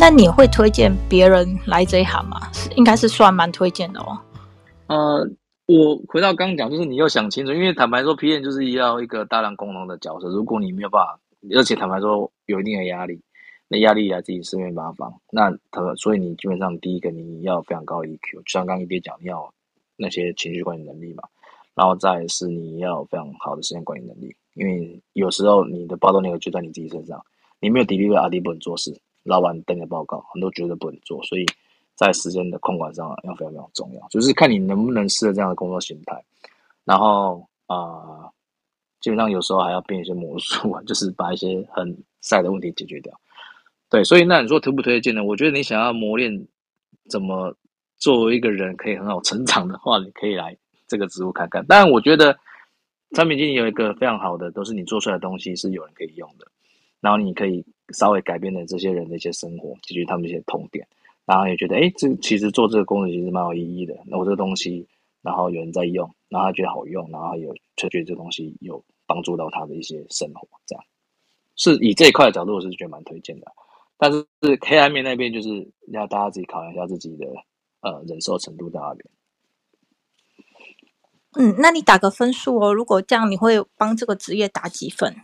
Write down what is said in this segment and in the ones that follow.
那你会推荐别人来这一行吗？是应该是算蛮推荐的哦。呃，我回到刚刚讲，就是你要想清楚，因为坦白说，PM 就是要一个大量功能的角色。如果你没有办法，而且坦白说有一定的压力，那压力来自于四面八方。那他所以你基本上第一个你要非常高 EQ，就像刚刚一边讲，你要那些情绪管理能力嘛。然后再是你要非常好的时间管理能力，因为有时候你的报道那个就在你自己身上，你没有 delivery RD 不能做事，老板等你的报告，很多绝对不能做，所以在时间的控管上要非常非常重要，就是看你能不能适合这样的工作形态。然后啊、基本上有时候还要变一些魔术啊，就是把一些很晒的问题解决掉。对，所以那你说推不推荐呢？我觉得你想要磨练怎么作为一个人可以很好成长的话，你可以来。这个职务看看，但我觉得产品经理有一个非常好的，都是你做出来的东西是有人可以用的，然后你可以稍微改变了这些人的一些生活，解决他们一些痛点，然后也觉得，哎，这其实做这个工作其实蛮有意义的。那我这个东西，然后有人在用，然后他觉得好用，然后有就觉得这东西有帮助到他的一些生活，这样是以这一块的角度，我是觉得蛮推荐的。但是黑暗面那边，就是要大家自己考量一下自己的呃忍受程度在哪里。嗯，那你打个分数哦。如果这样，你会帮这个职业打几分？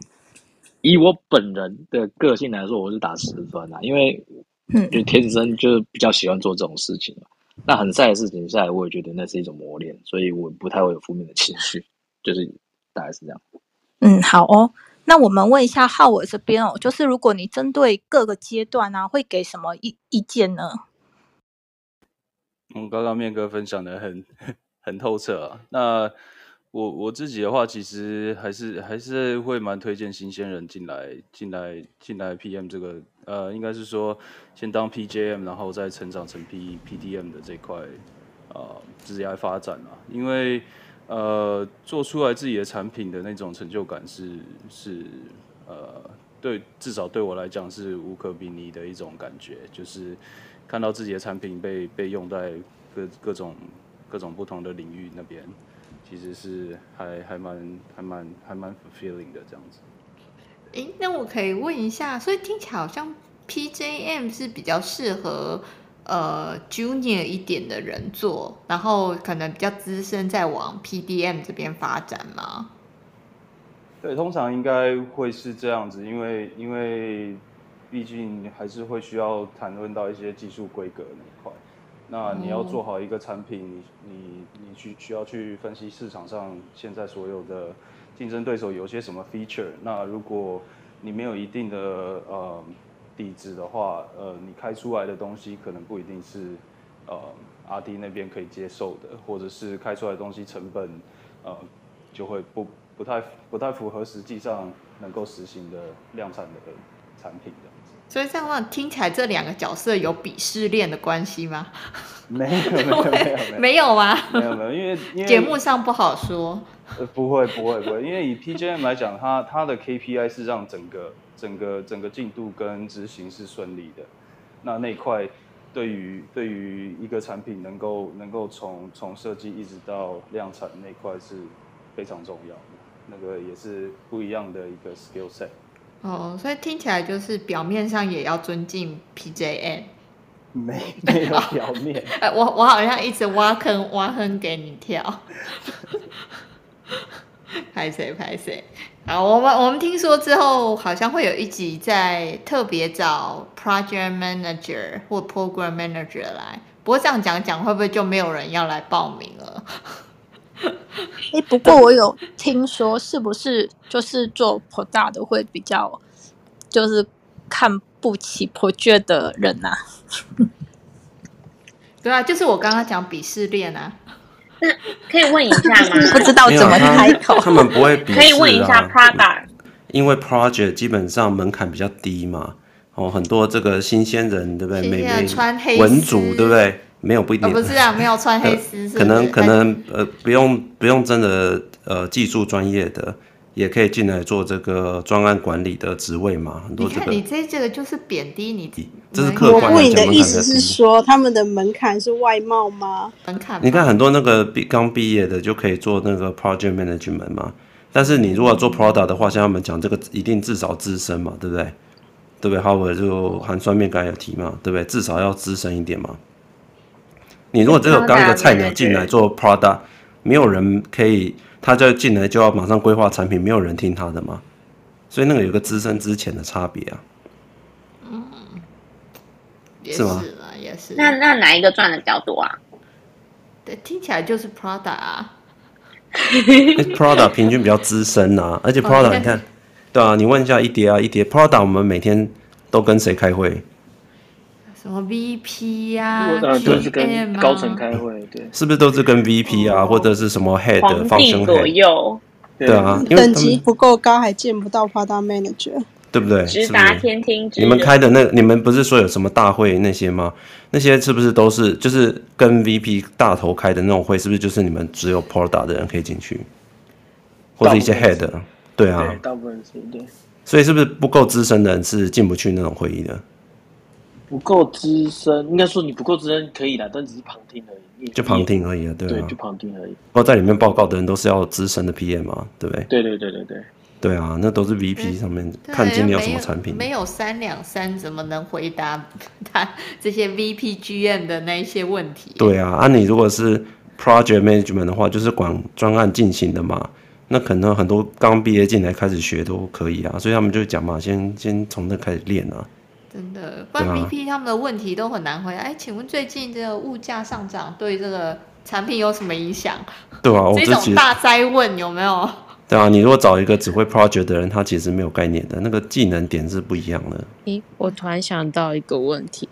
以我本人的个性来说，我是打十分啊，因为嗯，就天生就是比较喜欢做这种事情嘛。嗯、那很晒的事情下来，我也觉得那是一种磨练，所以我不太会有负面的情绪，就是大概是这样。嗯，好哦。那我们问一下浩尔这边哦，就是如果你针对各个阶段呢、啊，会给什么意意见呢？嗯，刚刚面哥分享的很。很透彻啊！那我我自己的话，其实还是还是会蛮推荐新鲜人进来进来进来 PM 这个呃，应该是说先当 PJM，然后再成长成 P PDM 的这块呃职业发展啊。因为呃做出来自己的产品的那种成就感是是呃对至少对我来讲是无可比拟的一种感觉，就是看到自己的产品被被用在各各种。各种不同的领域那边，其实是还还蛮还蛮还蛮 fulfilling 的这样子。诶，那我可以问一下，所以听起来好像 PJM 是比较适合呃 junior 一点的人做，然后可能比较资深再往 PDM 这边发展吗？对，通常应该会是这样子，因为因为毕竟还是会需要谈论到一些技术规格那一块。那你要做好一个产品，你你你去需要去分析市场上现在所有的竞争对手有些什么 feature。那如果你没有一定的呃底子的话，呃，你开出来的东西可能不一定是呃 RD 那边可以接受的，或者是开出来的东西成本呃就会不不太不太符合实际上能够实行的量产的产品的。所以这样的话听起来，这两个角色有鄙视链的关系吗？没有，没有，没有，没有，没有吗？没有，没有，因为因为节目上不好说。呃，不会，不会，不会，因为以 PJM 来讲，它它的 KPI 是让整个整个整个进度跟执行是顺利的。那那块对于对于一个产品能够能够从从设计一直到量产那块是非常重要的，那个也是不一样的一个 skill set。哦，所以听起来就是表面上也要尊敬 PJM，没没有表面。哎，我我好像一直挖坑挖坑给你跳，拍 谁拍谁。啊，我们我们听说之后好像会有一集在特别找 Project Manager 或 Program Manager 来，不过这样讲讲会不会就没有人要来报名了？哎，不过我有听说，是不是就是做 Product 的会比较，就是看不起 Project 的人呐、啊？对啊，就是我刚刚讲鄙视链啊。那可以问一下吗？不知道怎么开口。他，们不会鄙视、啊、可以问一下 Product，因为 Project 基本上门槛比较低嘛。哦，很多这个新鲜人，对不对？美眉文组，对不对？没有不一定，哦、不是啊，没有穿黑丝，可能可能呃，不用不用真的呃技术专业的，也可以进来做这个专案管理的职位嘛。很多这个，你看你这这个就是贬低你，这是客观的。你的意思是说，他们的门槛是外貌吗？门槛？你看很多那个毕刚毕业的就可以做那个 project management 嘛，但是你如果做 product 的话，像他们讲这个一定至少资深嘛，对不对？对不对？Howard 就含酸面刚才有提嘛，对不对？至少要资深一点嘛。你如果只有刚一个菜鸟进来做 product，没有人可以，他就进来就要马上规划产品，没有人听他的嘛。所以那个有个资深之前的差别啊。嗯，也是吗？也是。那那哪一个赚的比较多啊？对，听起来就是 product 啊。product 平均比较资深啊，而且 product 你看，对啊，你问一下一叠啊一叠 product，我们每天都跟谁开会？什么 VP 呀、都是跟高层开会，对，是不是都是跟 VP 啊，哦、或者是什么 head 方向左右？对啊，等级不够高，还见不到 product manager，对不对？直达天听。你们开的那，你们不是说有什么大会那些吗？那些是不是都是就是跟 VP 大头开的那种会？是不是就是你们只有 product 的人可以进去，或者一些 head？对啊，大部分是对。所以是不是不够资深的人是进不去那种会议的？不够资深，应该说你不够资深可以的，但只是旁听而已。就旁听而已啊，对啊，对，就旁听而已。不过在里面报告的人都是要资深的 PM 嘛，对不对？对对对对对。对啊，那都是 VP 上面看今天有什么产品。没有三两三，怎么能回答 他这些 VP GM 的那一些问题？对啊，啊，你如果是 Project Management 的话，就是管专案进行的嘛，那可能很多刚毕业进来开始学都可以啊，所以他们就讲嘛，先先从那开始练啊。真的，不然 VP 他们的问题都很难回答。哎、啊，请问最近这个物价上涨对这个产品有什么影响？对啊，这种大灾问有没有？对啊，你如果找一个只会 project 的人，他其实没有概念的，那个技能点是不一样的。咦，我突然想到一个问题，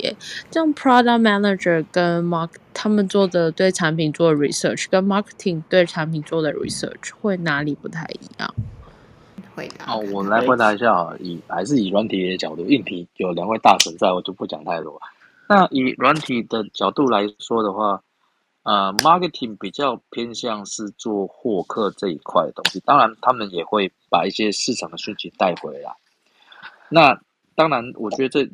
这样 product manager 跟 mark 他们做的对产品做的 research，跟 marketing 对产品做的 research 会哪里不太一样？回答好，我们来回答一下啊，以还是以软体的角度，硬体有两位大神在，我就不讲太多。那以软体的角度来说的话，呃，marketing 比较偏向是做获客这一块的东西，当然他们也会把一些市场的讯息带回来。那当然，我觉得这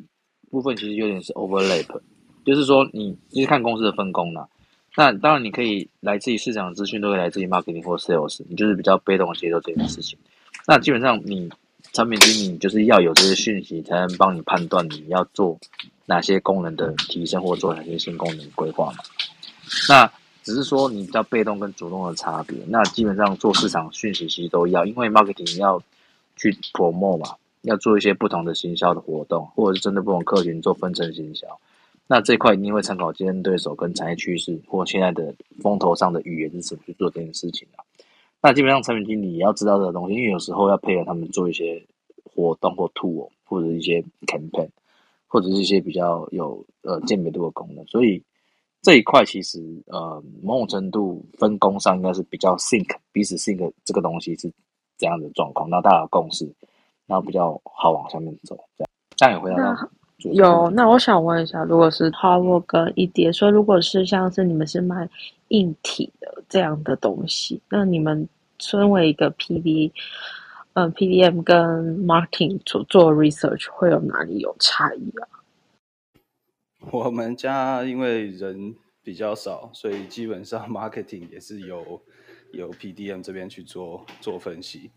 部分其实有点是 overlap，就是说你其实看公司的分工啦。那当然你可以来自于市场的资讯，都可以来自于 marketing 或 sales，你就是比较被动的接受这件事情。那基本上，你产品经理就是要有这些讯息，才能帮你判断你要做哪些功能的提升，或做哪些新功能规划嘛。那只是说你比较被动跟主动的差别。那基本上做市场讯息其实都要，因为 marketing 要去泼墨嘛，要做一些不同的行销的活动，或者是针对不同客群做分层行销。那这块一定会参考竞争对手跟产业趋势，或现在的风头上的语言是什么去做这件事情啊。那基本上产品经理也要知道这个东西，因为有时候要配合他们做一些活动或 tool，或者一些 campaign，或者是一些比较有呃鉴别度的功能。所以这一块其实呃某种程度分工上应该是比较 sync，彼此 sync 这个东西是这样的状况，那大家有共识，然后比较好往下面走。这样这样也回答到有。那我想问一下，如果是 Howard 跟 ED 说，如果是像是你们是卖硬体的这样的东西，那你们身为一个 PD，嗯、，PDM 跟 Marketing 做做 research 会有哪里有差异啊？我们家因为人比较少，所以基本上 Marketing 也是由由 PDM 这边去做做分析，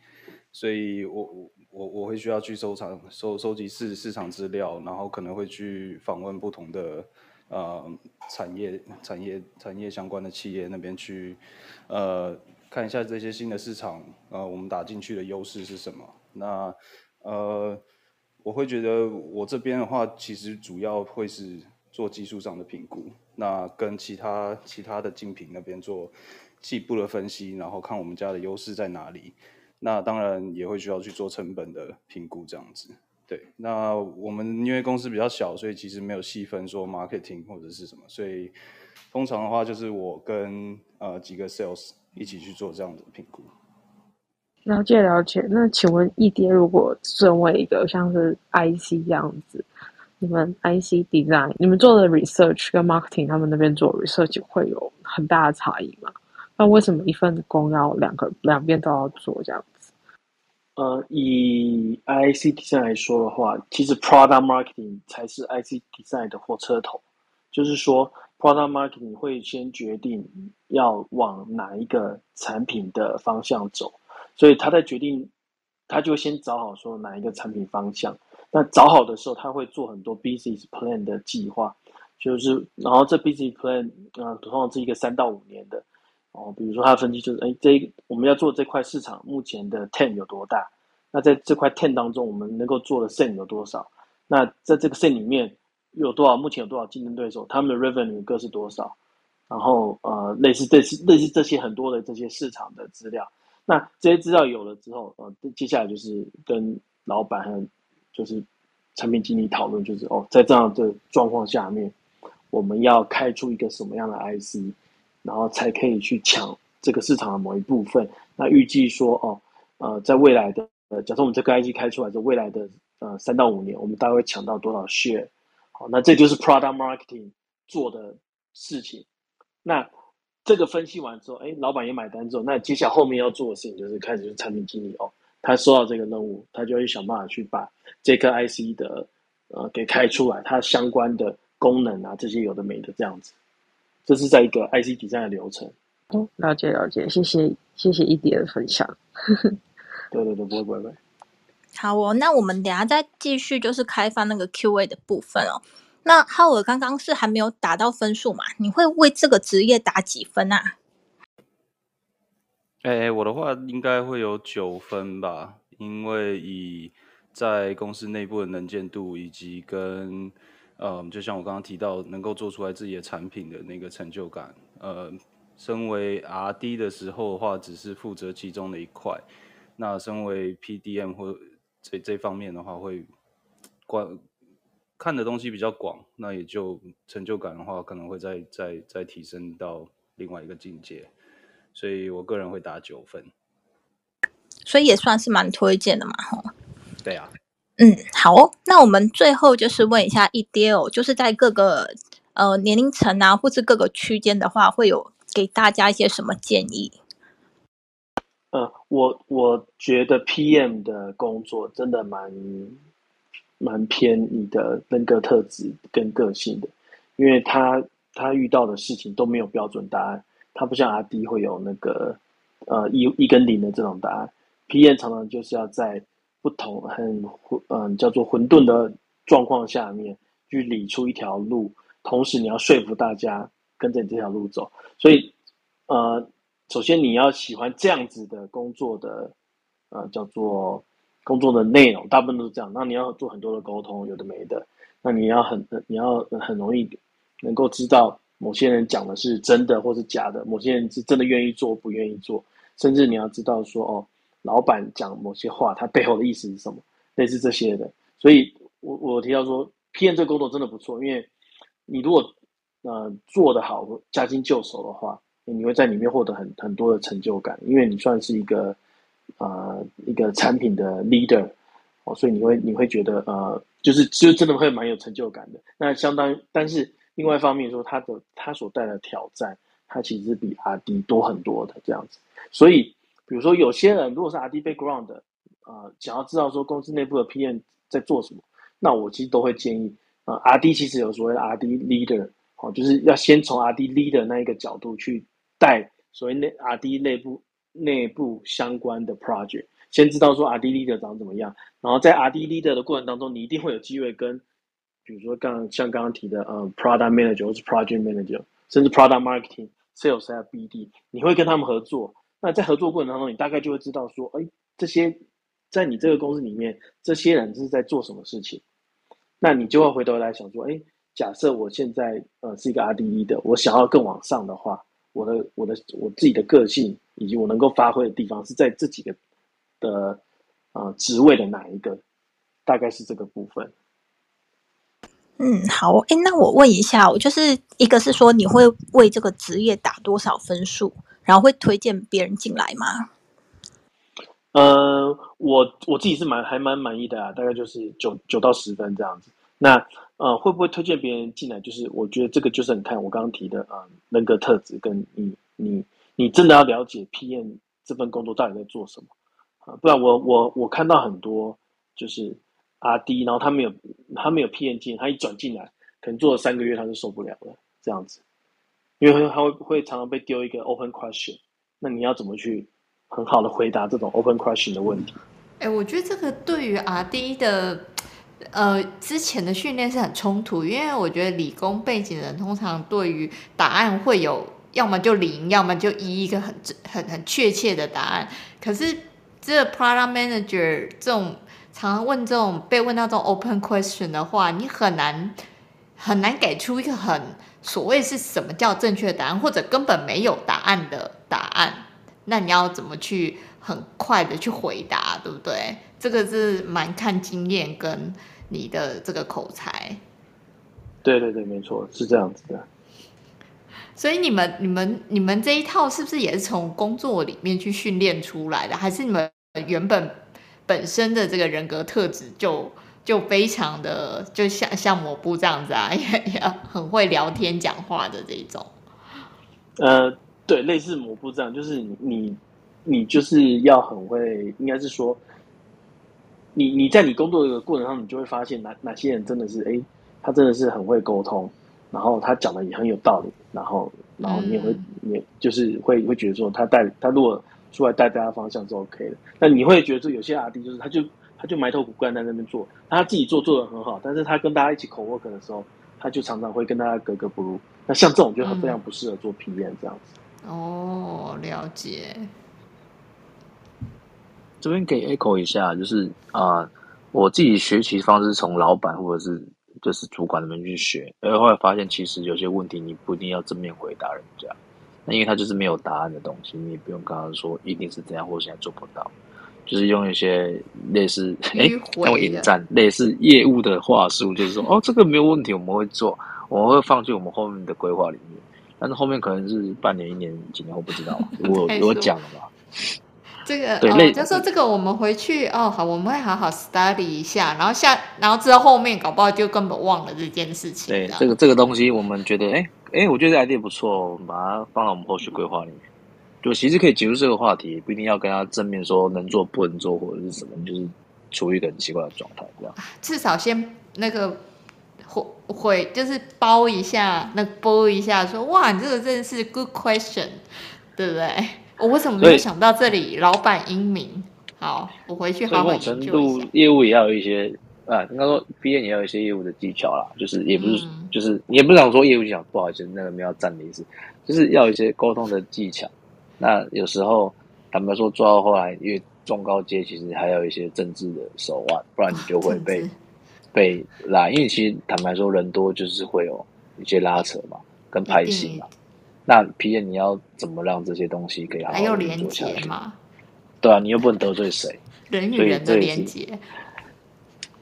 所以我我我我会需要去收藏收收集市市场资料，然后可能会去访问不同的。呃，产业、产业、产业相关的企业那边去，呃，看一下这些新的市场，呃，我们打进去的优势是什么？那，呃，我会觉得我这边的话，其实主要会是做技术上的评估，那跟其他其他的竞品那边做进一步的分析，然后看我们家的优势在哪里。那当然也会需要去做成本的评估，这样子。对，那我们因为公司比较小，所以其实没有细分说 marketing 或者是什么，所以通常的话就是我跟呃几个 sales 一起去做这样的评估。了解了解，那请问一爹，如果身为一个像是 IC 这样子，你们 IC design，你们做的 research 跟 marketing 他们那边做 research 会有很大的差异吗？那为什么一份工要两个两边都要做这样子？呃，以 IC design 来说的话，其实 product marketing 才是 IC design 的火车头。就是说，product marketing 会先决定要往哪一个产品的方向走，所以他在决定，他就先找好说哪一个产品方向，那找好的时候，他会做很多 business plan 的计划，就是然后这 business plan 啊、呃，通常是一个三到五年的哦。比如说他的分析就是，哎，这我们要做这块市场目前的 ten 有多大？那在这块 ten 当中，我们能够做的 SAM 有多少？那在这个 SAM 里面有多少？目前有多少竞争对手？他们的 revenue 各是多少？然后呃，类似这些类似这些很多的这些市场的资料。那这些资料有了之后，呃，接下来就是跟老板和就是产品经理讨论，就是哦，在这样的状况下面，我们要开出一个什么样的 IC，然后才可以去抢这个市场的某一部分。那预计说哦，呃，在未来的呃，假设我们这个 IC 开出来，在未来的呃三到五年，我们大概会抢到多少 share？好，那这就是 product marketing 做的事情。那这个分析完之后，哎，老板也买单之后，那接下来后面要做的事情就是开始就是产品经理哦。他收到这个任务，他就会想办法去把这颗 IC 的呃给开出来，它相关的功能啊，这些有的没的这样子，这是在一个 IC design 的流程。哦，了解了解，谢谢谢谢一迪的分享。对对对，不会不会不会。好哦，那我们等下再继续就是开发那个 QA 的部分哦。那浩尔刚刚是还没有打到分数嘛？你会为这个职业打几分啊？哎、欸，我的话应该会有九分吧，因为以在公司内部的能见度，以及跟嗯，就像我刚刚提到，能够做出来自己的产品的那个成就感，呃，身为 RD 的时候的话，只是负责其中的一块，那身为 PDM 或这这方面的话，会广看的东西比较广，那也就成就感的话，可能会再再再提升到另外一个境界。所以我个人会打九分，所以也算是蛮推荐的嘛，吼。对啊，嗯，好哦，那我们最后就是问一下一爹哦，就是在各个呃年龄层啊，或是各个区间的话，会有给大家一些什么建议？呃，我我觉得 PM 的工作真的蛮蛮偏你的人格特质跟个性的，因为他他遇到的事情都没有标准答案。他不像 RD 会有那个呃一一跟零的这种答案，PM 常常就是要在不同很混嗯叫做混沌的状况下面去理出一条路，同时你要说服大家跟着你这条路走。所以呃，首先你要喜欢这样子的工作的呃叫做工作的内容，大部分都是这样。那你要做很多的沟通，有的没的。那你要很你要很容易能够知道。某些人讲的是真的或是假的，某些人是真的愿意做不愿意做，甚至你要知道说哦，老板讲某些话，他背后的意思是什么，类似这些的。所以我我提到说，PM 这个工作真的不错，因为你如果呃做得好，驾轻就熟的话，你会在里面获得很很多的成就感，因为你算是一个呃一个产品的 leader 哦，所以你会你会觉得呃就是就真的会蛮有成就感的。那相当但是。另外一方面说，他的他所带来的挑战，他其实比 RD 多很多的这样子。所以，比如说有些人如果是 RD background 的，呃，想要知道说公司内部的 PM 在做什么，那我其实都会建议，呃，RD 其实有所谓的 RD leader，哦，就是要先从 RD leader 那一个角度去带所谓内 RD 内部内部相关的 project，先知道说 RD leader 长怎么样，然后在 RD leader 的过程当中，你一定会有机会跟。比如说刚，像刚刚提的，呃，product manager 或是 project manager，甚至 product marketing、sales 还有 BD，你会跟他们合作。那在合作过程当中，你大概就会知道说，哎，这些在你这个公司里面，这些人是在做什么事情。那你就会回头来想说，哎，假设我现在呃是一个 R D E 的，我想要更往上的话，我的我的我自己的个性以及我能够发挥的地方是在这几个的呃职位的哪一个？大概是这个部分。嗯，好，哎，那我问一下，我就是一个是说，你会为这个职业打多少分数，然后会推荐别人进来吗？呃，我我自己是蛮还蛮满意的啊，大概就是九九到十分这样子。那呃，会不会推荐别人进来？就是我觉得这个就是很看我刚刚提的啊、人格特质跟你你你真的要了解 PM 这份工作到底在做什么啊、不然我我我看到很多就是。阿 D，然后他没有，他没有 PM 进，他一转进来，可能做了三个月他就受不了了，这样子，因为他会会常常被丢一个 open question，那你要怎么去很好的回答这种 open question 的问题？哎，我觉得这个对于阿 D 的呃，之前的训练是很冲突，因为我觉得理工背景的人通常对于答案会有，要么就零，要么就一，一个很很很确切的答案。可是这 product manager 这种常常问这种被问到这种 open question 的话，你很难很难给出一个很所谓是什么叫正确答案，或者根本没有答案的答案。那你要怎么去很快的去回答，对不对？这个是蛮看经验跟你的这个口才。对对对，没错，是这样子的。所以你们、你们、你们这一套是不是也是从工作里面去训练出来的？还是你们原本本身的这个人格特质就就非常的，就像像抹布这样子啊，也也很会聊天讲话的这一种？呃。对，类似抹布这样，就是你，你就是要很会，应该是说，你你在你工作的过程中，你就会发现哪哪些人真的是，哎，他真的是很会沟通，然后他讲的也很有道理，然后然后你也会，嗯、你也就是会会觉得说，他带他如果出来带大家方向是 OK 的，那你会觉得说，有些阿弟就是他就他就埋头苦干在那边做，他自己做做的很好，但是他跟大家一起 co-work 的时候，他就常常会跟大家格格不入，那像这种就很非常不适合做 PM 这样子。哦，了解。这边给 echo 一下，就是啊、呃，我自己学习方式从老板或者是就是主管那边去学，而后来发现其实有些问题你不一定要正面回答人家，那因为他就是没有答案的东西，你也不用跟他说一定是这样，或者现在做不到，就是用一些类似哎，让我引战类似业务的话术，就是说哦，这个没有问题，我们会做，我们会放进我们后面的规划里面。但是后面可能是半年、一年、几年，我不知道。我我讲了吧？这个对，哦、就说这个我们回去哦，好，我们会好好 study 一下，然后下，然后之后后面搞不好就根本忘了这件事情。对，这个这个东西，我们觉得，哎哎，我觉得这个 idea 不错，我们把它放到我们后续规划里面。就其实可以结束这个话题，不一定要跟他正面说能做不能做或者是什么，就是处于一个很奇怪的状态，这样。至少先那个。会会就是包一下，那包一下说，说哇，你这个真的是 good question，对不对？我为什么没有想到这里？老板英明，好，我回去好好研究一下。程度业务也要有一些啊，应该说 PM 也要有一些业务的技巧啦，就是也不是，嗯、就是也不想说业务技巧不好意思，那个没有占的意思，就是要有一些沟通的技巧。那有时候坦白说做到后来，因为中高阶其实还有一些政治的手腕，不然你就会被。被拉，因为其实坦白说，人多就是会有一些拉扯嘛，跟拍戏嘛。那 PM 你要怎么让这些东西可以好好做下去？还有连接嘛？对啊，你又不能得罪谁？人与人的连接。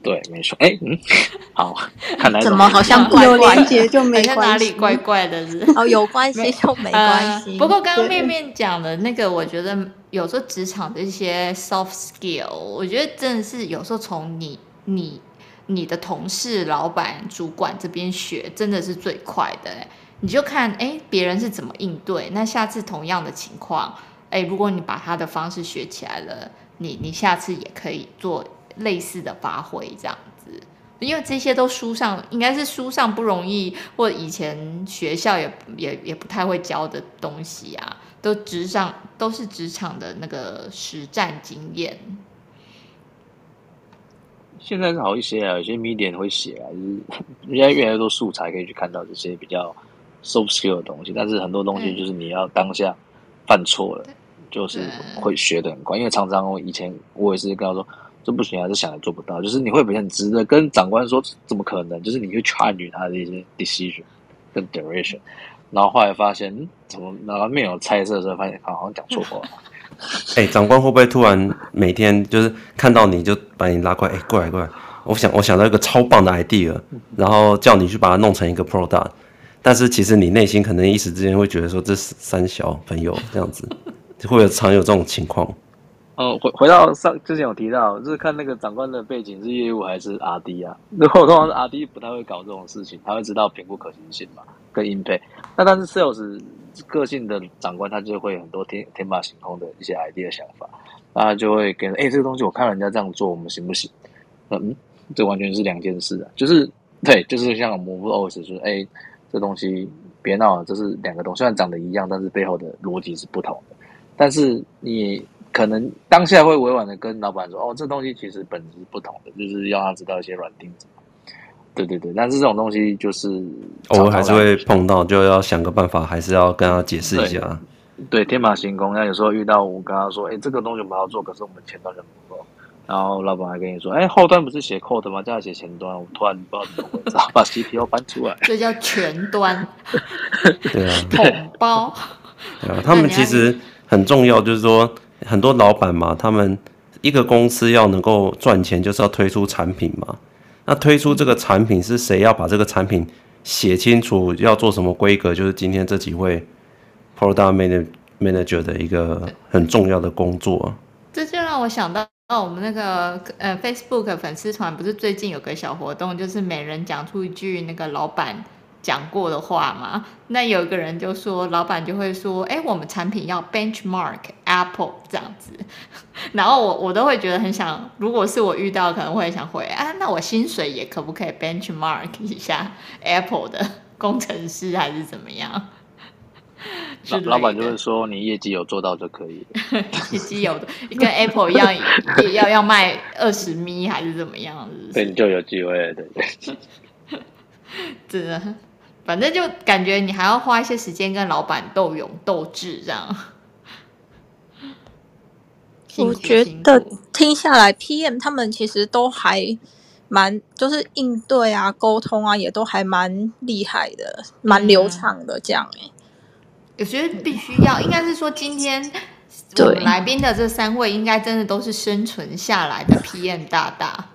对，没错。哎，嗯，好，看来怎么好像怪怪有连接就没 关系？哪里怪怪的是？哦，有关系就没关系。呃、不过刚刚面面讲的那个，我觉得有时候职场的一些 soft skill，我觉得真的是有时候从你你。你的同事、老板、主管这边学真的是最快的，你就看哎，别人是怎么应对，那下次同样的情况，哎，如果你把他的方式学起来了，你你下次也可以做类似的发挥，这样子，因为这些都书上应该是书上不容易，或以前学校也也也不太会教的东西啊，都职场都是职场的那个实战经验。现在是好一些啊，有些 media 会写啊，就是现在越来越多素材可以去看到这些比较 soft skill 的东西，但是很多东西就是你要当下犯错了，就是会学的很快。因为常常我以前我也是跟他说，这不行，还是想也做不到，就是你会比很直的跟长官说怎么可能，就是你会 challenge 他的一些 decision 跟 direction，然后后来发现，嗯，怎么然后面有猜测的时候，发现他好像讲错话。哎、长官会不会突然每天就是看到你就把你拉过来？哎、过来过来！我想我想到一个超棒的 idea，然后叫你去把它弄成一个 product。但是其实你内心可能一时之间会觉得说，这是三小朋友这样子，会有常有这种情况。回回到上之前有提到，就是看那个长官的背景是业务还是 RD 啊？如果通常是 RD 不太会搞这种事情，他会知道评估可行性嘛，跟 impact。那但是 sales 个性的长官，他就会很多天天马行空的一些 idea 想法，他就会跟哎、这个东西我看人家这样做，我们行不行？嗯，这完全是两件事啊。就是对，就是像我们不 always 说，哎、这东西别闹了，这是两个东西，虽然长得一样，但是背后的逻辑是不同的。但是你可能当下会委婉的跟老板说，哦，这东西其实本质不同的，就是要他知道一些软钉子。对对对，但是这种东西就是偶尔还是会碰到，就要想个办法，还是要跟他解释一下。对，天马行空。那有时候遇到我跟他说，哎，这个东西我们要做，可是我们前端人不够。然后老板还跟你说，哎，后端不是写 code 吗？叫他写前端，我突然不知道怎么回事，把 CTO 搬出来。这叫全端。对啊。统包。对啊，他们其实很重要，就是说很多老板嘛，他们一个公司要能够赚钱，就是要推出产品嘛。那推出这个产品是谁要把这个产品写清楚，要做什么规格，就是今天这几位 product manager manager 的一个很重要的工作。这就让我想到，我们那个呃 Facebook 粉丝团不是最近有个小活动，就是每人讲出一句那个老板讲过的话嘛，那有一个人就说，老板就会说，哎，我们产品要 benchmark Apple 这样子，然后我我都会觉得很想，如果是我遇到，可能会想回啊，那我薪水也可不可以 benchmark 一下 Apple 的工程师，还是怎么样？老老板就会说，你业绩有做到就可以了，业绩有的跟 Apple 一样，也要要卖二十米还是怎么样？是不是？对，你就有机会了，对对。真的。反正就感觉你还要花一些时间跟老板斗勇斗智这样。我觉得听下来，PM 他们其实都还蛮，就是应对啊、沟通啊，也都还蛮厉害的，蛮流畅的这样哎。我觉得必须要，应该是说今天我们来宾的这三位，应该真的都是生存下来的 PM 大大。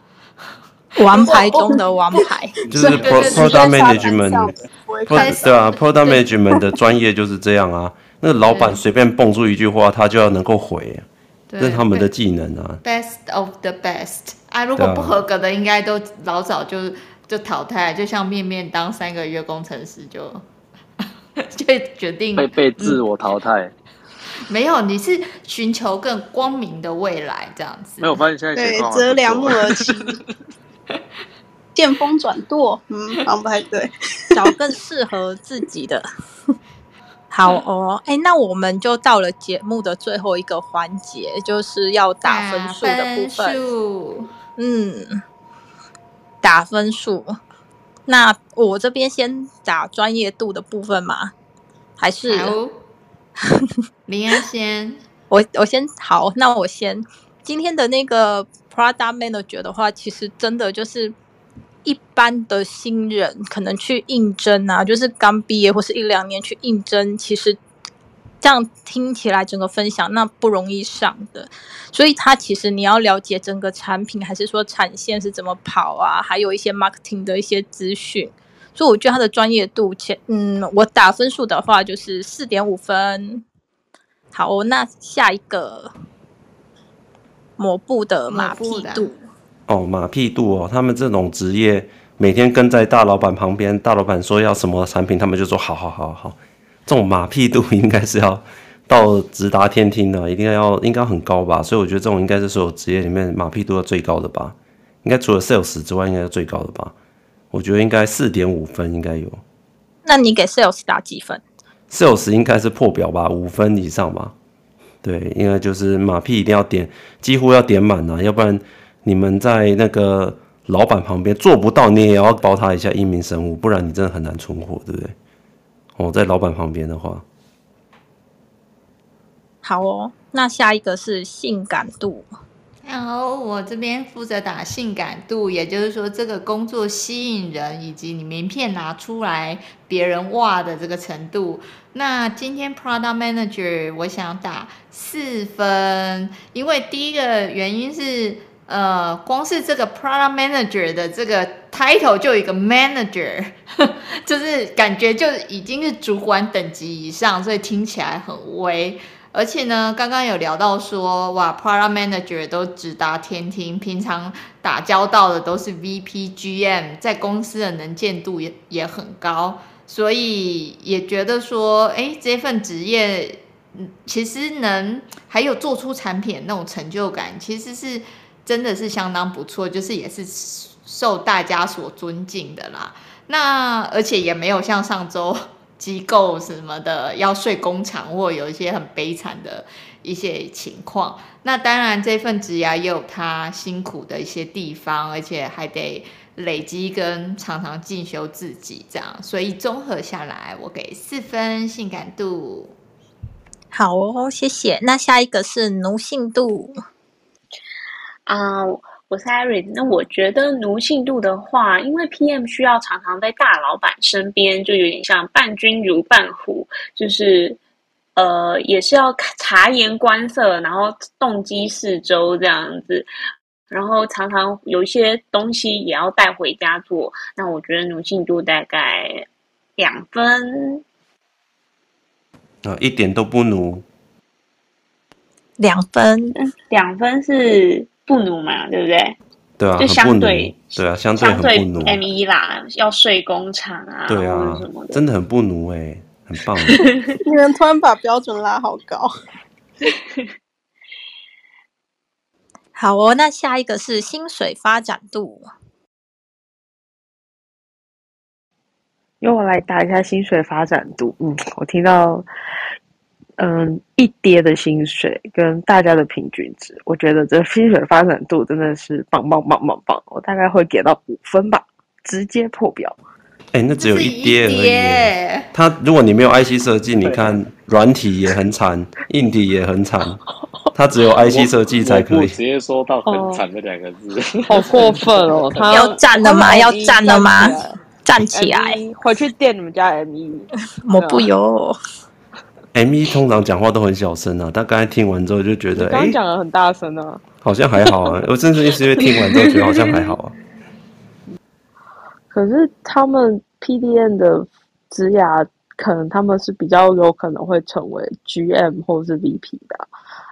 王牌中的王牌，就是 product management，对啊，product management 的专业就是这样啊。那老板随便蹦出一句话，他就要能够回，这是他们的技能啊。Best of the best 啊，如果不合格的，应该都老早就就淘汰。就像面面当三个月工程师就 就决定被被自我淘汰。没有，你是寻求更光明的未来这样子。没有，我发现现在对择良木而栖。见风转舵，嗯，好不太对，找更适合自己的。好哦，哎，那我们就到了节目的最后一个环节，就是要打分数的部分。嗯，打分数。那我这边先打专业度的部分嘛？还是？林安 先，我我先好，那我先。今天的那个 Product Manager 的话，其实真的就是。一般的新人可能去应征啊，就是刚毕业或是一两年去应征，其实这样听起来整个分享那不容易上的。所以他其实你要了解整个产品，还是说产线是怎么跑啊，还有一些 marketing 的一些资讯。所以我觉得他的专业度前，嗯，我打分数的话就是四点五分。好，那下一个抹布的马屁度。哦，马屁度哦，他们这种职业每天跟在大老板旁边，大老板说要什么产品，他们就说好好好好。这种马屁度应该是要到直达天听的，一定要应该很高吧？所以我觉得这种应该是所有职业里面马屁度要最高的吧？应该除了 sales 之外，应该是最高的吧？我觉得应该四点五分应该有。那你给 sales 打几分？sales 应该是破表吧，五分以上吧？对，应该就是马屁一定要点，几乎要点满啊，要不然。你们在那个老板旁边做不到，你也要包他一下英明神武，不然你真的很难存活，对不对？哦，在老板旁边的话，好哦。那下一个是性感度。然后我这边负责打性感度，也就是说这个工作吸引人，以及你名片拿出来别人哇的这个程度。那今天 Product Manager 我想打四分，因为第一个原因是。呃，光是这个 product manager 的这个 title 就有一个 manager，就是感觉就已经是主管等级以上，所以听起来很威。而且呢，刚刚有聊到说，哇，product manager 都直达天听，平常打交道的都是 VP、GM，在公司的能见度也也很高，所以也觉得说，哎，这份职业，其实能还有做出产品的那种成就感，其实是。真的是相当不错，就是也是受大家所尊敬的啦。那而且也没有像上周机构什么的要睡工厂，或有一些很悲惨的一些情况。那当然，这份职涯也有他辛苦的一些地方，而且还得累积跟常常进修自己这样。所以综合下来，我给四分性感度。好哦，谢谢。那下一个是奴性度啊。Uh, 我是 Iris，那我觉得奴性度的话，因为 PM 需要常常在大老板身边，就有点像伴君如伴虎，就是呃，也是要察言观色，然后动机四周这样子，然后常常有一些东西也要带回家做。那我觉得奴性度大概两分，啊，一点都不奴，两分，嗯，两分是。不奴嘛，对不对？对啊，就相对对啊，相对很不奴。M 一啦，要睡工厂啊，对啊，什么的，真的很不奴哎、欸，很棒。你们突然把标准拉好高。好哦，那下一个是薪水发展度。由我来打一下薪水发展度。嗯，我听到。嗯，一跌的薪水跟大家的平均值，我觉得这薪水发展度真的是棒棒棒棒棒，我大概会给到五分吧，直接破表。哎、欸，那只有一跌而已。它如果你没有 IC 设计，你看软体也很惨，硬体也很惨，他只有 IC 设计才可以。直接说到很惨这两个字，哦、好过分哦！他要站了吗？要站了吗？站起来，回去电你们家 M 一。我不有。M1 通常讲话都很小声啊，但刚才听完之后就觉得，刚讲的很大声啊、欸，好像还好啊。我真是是因为听完之后觉得好像还好啊。可是他们 PDN 的职涯，可能他们是比较有可能会成为 GM 或是 VP 的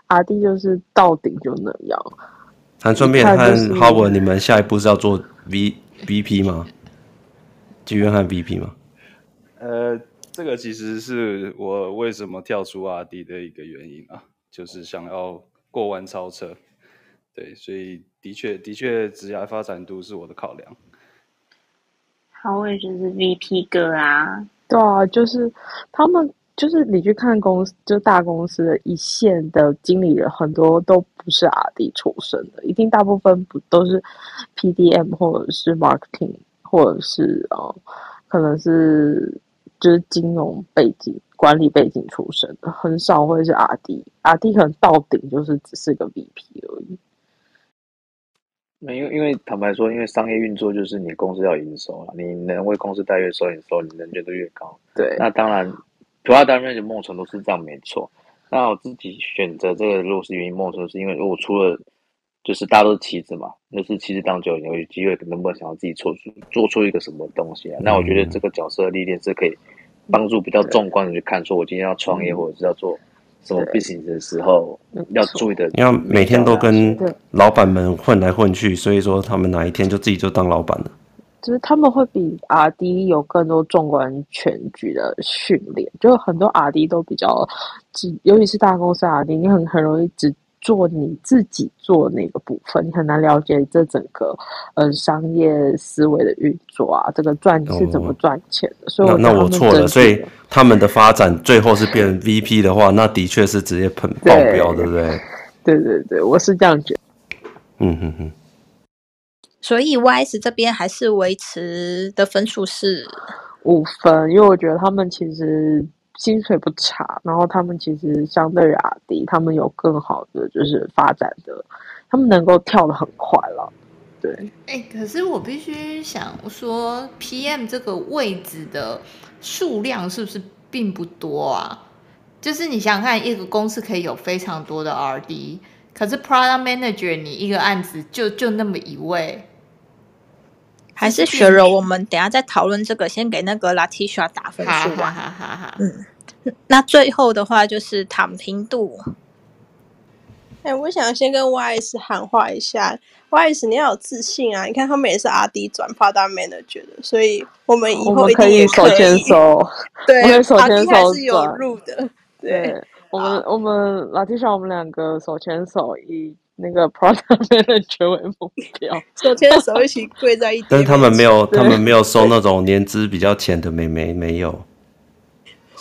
，RD 就是到顶就那样。还顺便和 Howard，你们下一步是要做 V VP 吗？GM 和 VP 吗？呃。这个其实是我为什么跳出阿迪的一个原因啊，就是想要过弯超车，对，所以的确的确职业发展度是我的考量。好，我也就是 VP 哥啊，对啊，就是他们就是你去看公司，就大公司的一线的经理人，很多都不是 RD 出身的，一定大部分不都是 PDM 或者是 Marketing 或者是哦、呃，可能是。就是金融背景、管理背景出身的，很少会是 RD，RD 可能到顶就是只是个 VP 而已。那因为因为坦白说，因为商业运作就是你公司要营收啊，你能为公司带越收营收，你能觉得越高。对，那当然，Product Manager 梦成都是这样没错。那我自己选择这个路是原因，梦成是因为我除了就是大家都是棋子嘛，那是棋子当久，有机会能不能想要自己做出做出一个什么东西啊？那我觉得这个角色的历练是可以帮助比较纵观的去看，说我今天要创业或者是要做什么 business 的时候要注意的。要每天都跟老板们混来混去，所以说他们哪一天就自己就当老板了。就是他们会比 RD 有更多纵观全局的训练，就很多 RD 都比较，尤其是大公司 RD，你很很容易只。做你自己做那个部分，你很难了解这整个呃商业思维的运作啊，这个赚是怎么赚钱的。哦、所以我，那我错了。所以他们的发展最后是变 VP 的话，那的确是直接喷爆表，对不对？对对对，我是这样觉得。嗯哼哼。所以 YS 这边还是维持的分数是五分，因为我觉得他们其实。薪水不差，然后他们其实相对于 RD，他们有更好的就是发展的，他们能够跳得很快了。对，哎、可是我必须想说，PM 这个位置的数量是不是并不多啊？就是你想想看，一个公司可以有非常多的 RD，可是 Product Manager 你一个案子就就那么一位。还是雪柔，我们等下再讨论这个，先给那个 Latisha 打分数吧。哈哈哈。嗯，那最后的话就是躺平度。哎、欸，我想先跟 YS 喊话一下，YS 你要有自信啊！你看他们也是 RD 转 Product Manager 的，所以我们以后一定也可以，可以手牵手。对，我们手牵手还是有入的。对，对我们我们 Latisha 我们两个手牵手一。那个 product manager 为目标，手牵手一起跪在一起。但是他们没有，他们没有收那种年资比较浅的妹妹，没有。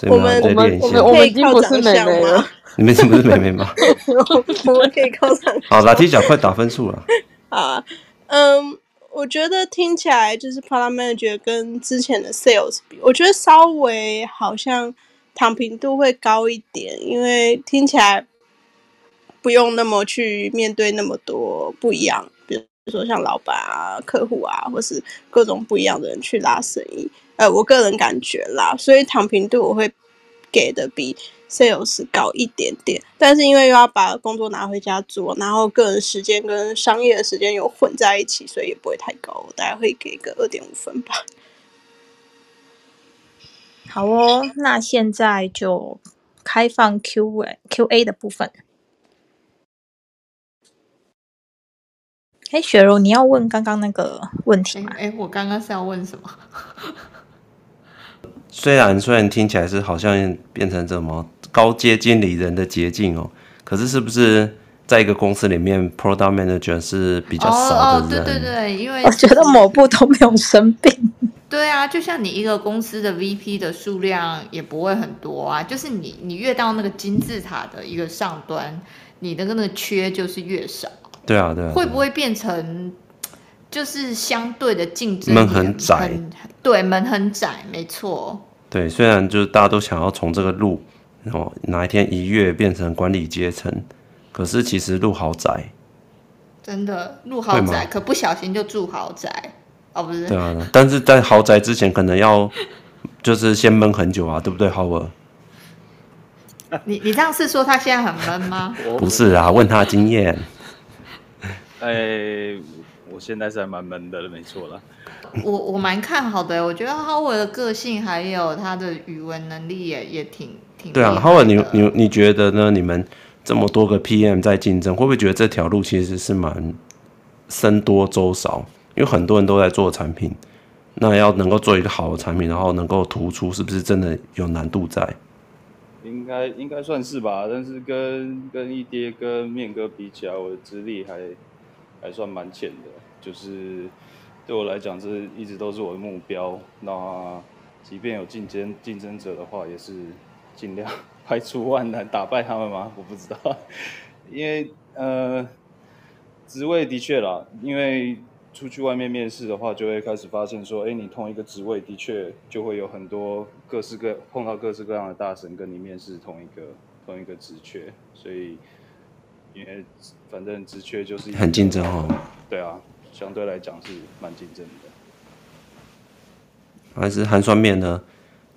我们我们我们已经不是妹妹了？你们是不是妹妹吗？我们可以靠长相。好，拉提脚快打分数了。啊，嗯，我觉得听起来就是 Product Manager 跟之前的 Sales 比，我觉得稍微好像躺平度会高一点，因为听起来不用那么去面对那么多不一样，比如说像老板啊、客户啊，或是各种不一样的人去拉生意。呃，我个人感觉啦，所以躺平度我会给的比 sales 高一点点，但是因为又要把工作拿回家做，然后个人时间跟商业的时间又混在一起，所以也不会太高，我大概会给个二点五分吧。好哦，那现在就开放 Q&A Q&A 的部分。哎，雪柔，你要问刚刚那个问题吗？哎，我刚刚是要问什么？虽然虽然听起来是好像变成什么高阶经理人的捷径哦，可是是不是在一个公司里面，Product Manager 是比较少的人？哦，对对对，因为我觉得某部都没有生病。对啊，就像你一个公司的 VP 的数量也不会很多啊，就是你你越到那个金字塔的一个上端，你的那个缺就是越少。对啊，对啊。会不会变成就是相对的竞争门很窄？对，门很窄，没错。对，虽然就是大家都想要从这个路，然后哪一天一跃变成管理阶层，可是其实路好窄。真的路好窄，可不小心就住豪宅哦，不是？对啊，但是在豪宅之前，可能要就是先闷很久啊，对不对，浩尔？你你这样是说他现在很闷吗？不是啊，问他经验。哎、欸。我现在是还蛮闷的，没错啦。我我蛮看好的，我觉得 Howard 的个性还有他的语文能力也也挺挺。对啊，Howard，你你你觉得呢？你们这么多个 PM 在竞争，会不会觉得这条路其实是蛮僧多粥少？因为很多人都在做产品，那要能够做一个好的产品，然后能够突出，是不是真的有难度在？应该应该算是吧，但是跟跟一爹跟面哥比起来，我的资历还还算蛮浅的。就是对我来讲，这一直都是我的目标。那即便有竞争竞争者的话，也是尽量排除万难打败他们吗？我不知道，因为呃，职位的确啦，因为出去外面面试的话，就会开始发现说，哎，你同一个职位的确就会有很多各式各碰到各式各样的大神跟你面试同一个同一个职缺，所以因为反正职缺就是很竞争哦。对啊。相对来讲是蛮竞争的，还是寒酸面呢？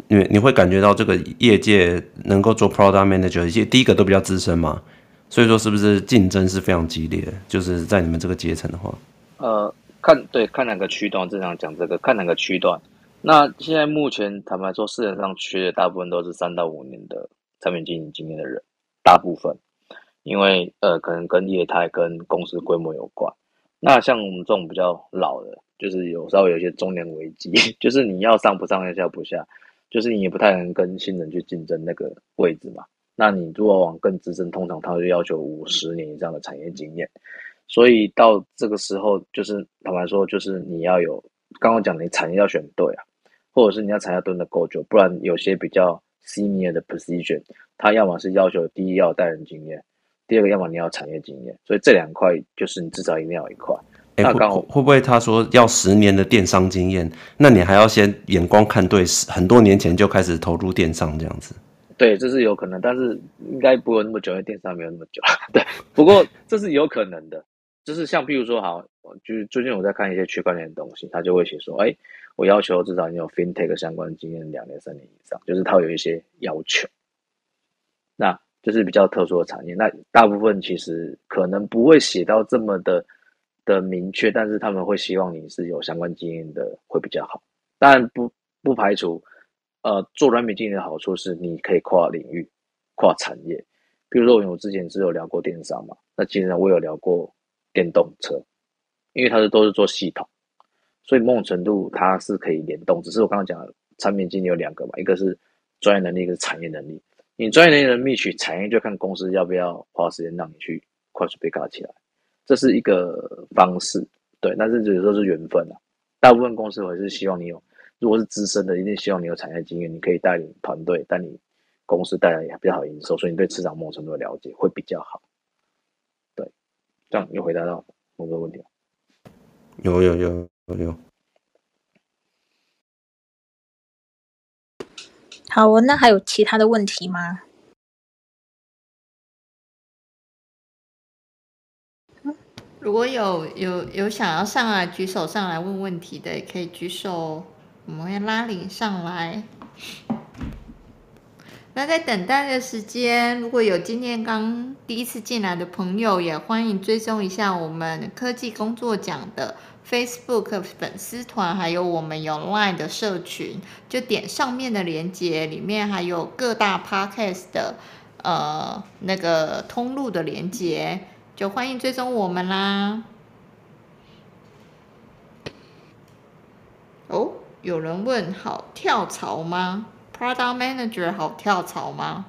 你你会感觉到这个业界能够做 product manager，一些第一个都比较资深嘛，所以说是不是竞争是非常激烈？就是在你们这个阶层的话，呃，看对看哪个区段，正常讲这个看哪个区段。那现在目前坦白说，市场上缺的大部分都是三到五年的产品经营经验的人，大部分，因为呃，可能跟业态跟公司规模有关。那像我们这种比较老的，就是有稍微有些中年危机，就是你要上不上，要下不下，就是你也不太能跟新人去竞争那个位置嘛。那你如果往更资深，通常他会要求五十年以上的产业经验。所以到这个时候，就是坦白说，就是你要有刚刚讲，你产业要选对啊，或者是你要产业蹲得够久，不然有些比较 senior 的 position，他要么是要求第一要带人经验。第二个，要么你要产业经验，所以这两块就是你至少一定要有一块。欸、那刚好会不会他说要十年的电商经验？那你还要先眼光看对，很多年前就开始投入电商这样子？对，这是有可能，但是应该不会那么久，因为电商没有那么久。对，不过这是有可能的，就是像譬如说，好，就是最近我在看一些区块链的东西，他就会写说，哎、欸，我要求至少你有 FinTech 相关经验两年、三年以上，就是他有一些要求。那。就是比较特殊的产业，那大部分其实可能不会写到这么的的明确，但是他们会希望你是有相关经验的会比较好。但不不排除，呃，做软体经理的好处是你可以跨领域、跨产业。比如说我之前是有聊过电商嘛，那其实我有聊过电动车，因为它是都是做系统，所以某种程度它是可以联动。只是我刚刚讲的产品经理有两个嘛，一个是专业能力，一个是产业能力。你专业能力的密取产业，就看公司要不要花时间让你去快速被搞起来，这是一个方式，对。但是有时候是缘分啊，大部分公司还是希望你有如果是资深的，一定希望你有产业经验，你可以带领团队，带领公司带来也比较好营收，所以你对市场某种程度的了解会比较好。对，这样又回答到某个问题。有有有有有。好，那还有其他的问题吗？如果有有有想要上来举手上来问问题的，也可以举手，我们会拉你上来。那在等待的时间，如果有今天刚第一次进来的朋友，也欢迎追踪一下我们科技工作奖的 Facebook 粉丝团，还有我们有 Line 的社群，就点上面的链接，里面还有各大 Podcast 的呃那个通路的链接。就欢迎追踪我们啦！哦，有人问：好跳槽吗？Product Manager 好跳槽吗？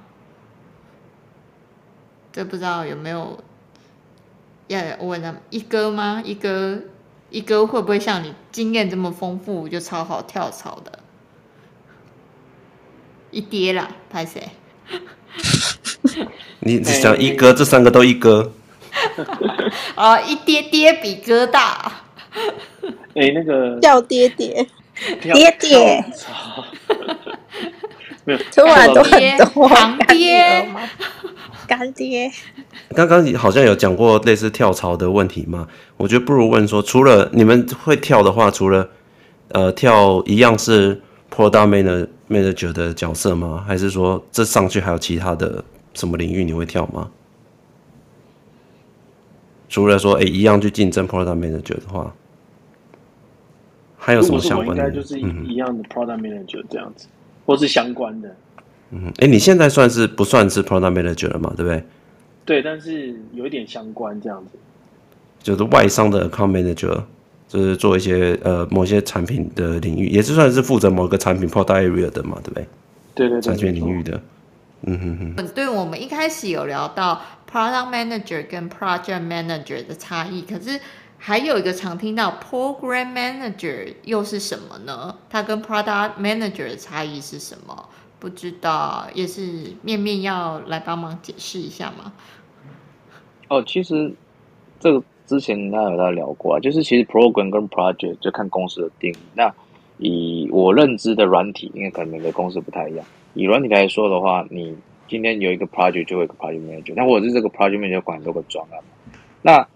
这不知道有没有要问的一哥吗？一哥，一哥会不会像你经验这么丰富，就超好跳槽的？一爹啦，拍谁？你想一哥，这三个都一哥。啊，一爹爹比哥大。哎、欸，那个叫爹爹，爹爹。没有，突然都很多干爹，干爹。刚刚好像有讲过类似跳槽的问题吗？我觉得不如问说，除了你们会跳的话，除了呃跳一样是 Product Manager 的角色吗？还是说这上去还有其他的什么领域你会跳吗？除了说，哎、欸，一样去竞争 product manager 的话，还有什么相关的？应该就是一样的 product manager 这样子，嗯、或是相关的。嗯，哎、欸，你现在算是不算是 product manager 了嘛？对不对？对，但是有一点相关这样子。就是外商的 account manager，就是做一些呃某些产品的领域，也是算是负责某个产品 product area 的嘛？对不对？对对对，产品领域的。嗯哼哼。对，我们一开始有聊到。Product Manager 跟 Project Manager 的差异，可是还有一个常听到 Program Manager 又是什么呢？它跟 Product Manager 的差异是什么？不知道，也是面面要来帮忙解释一下吗？哦，其实这个之前他有在聊过啊，就是其实 Program 跟 Project 就看公司的定义。那以我认知的软体，因为可能每个公司不太一样。以软体来说的话，你今天有一个 project 就会有一个 project manager，那或者是这个 project manager 管很多个专案，那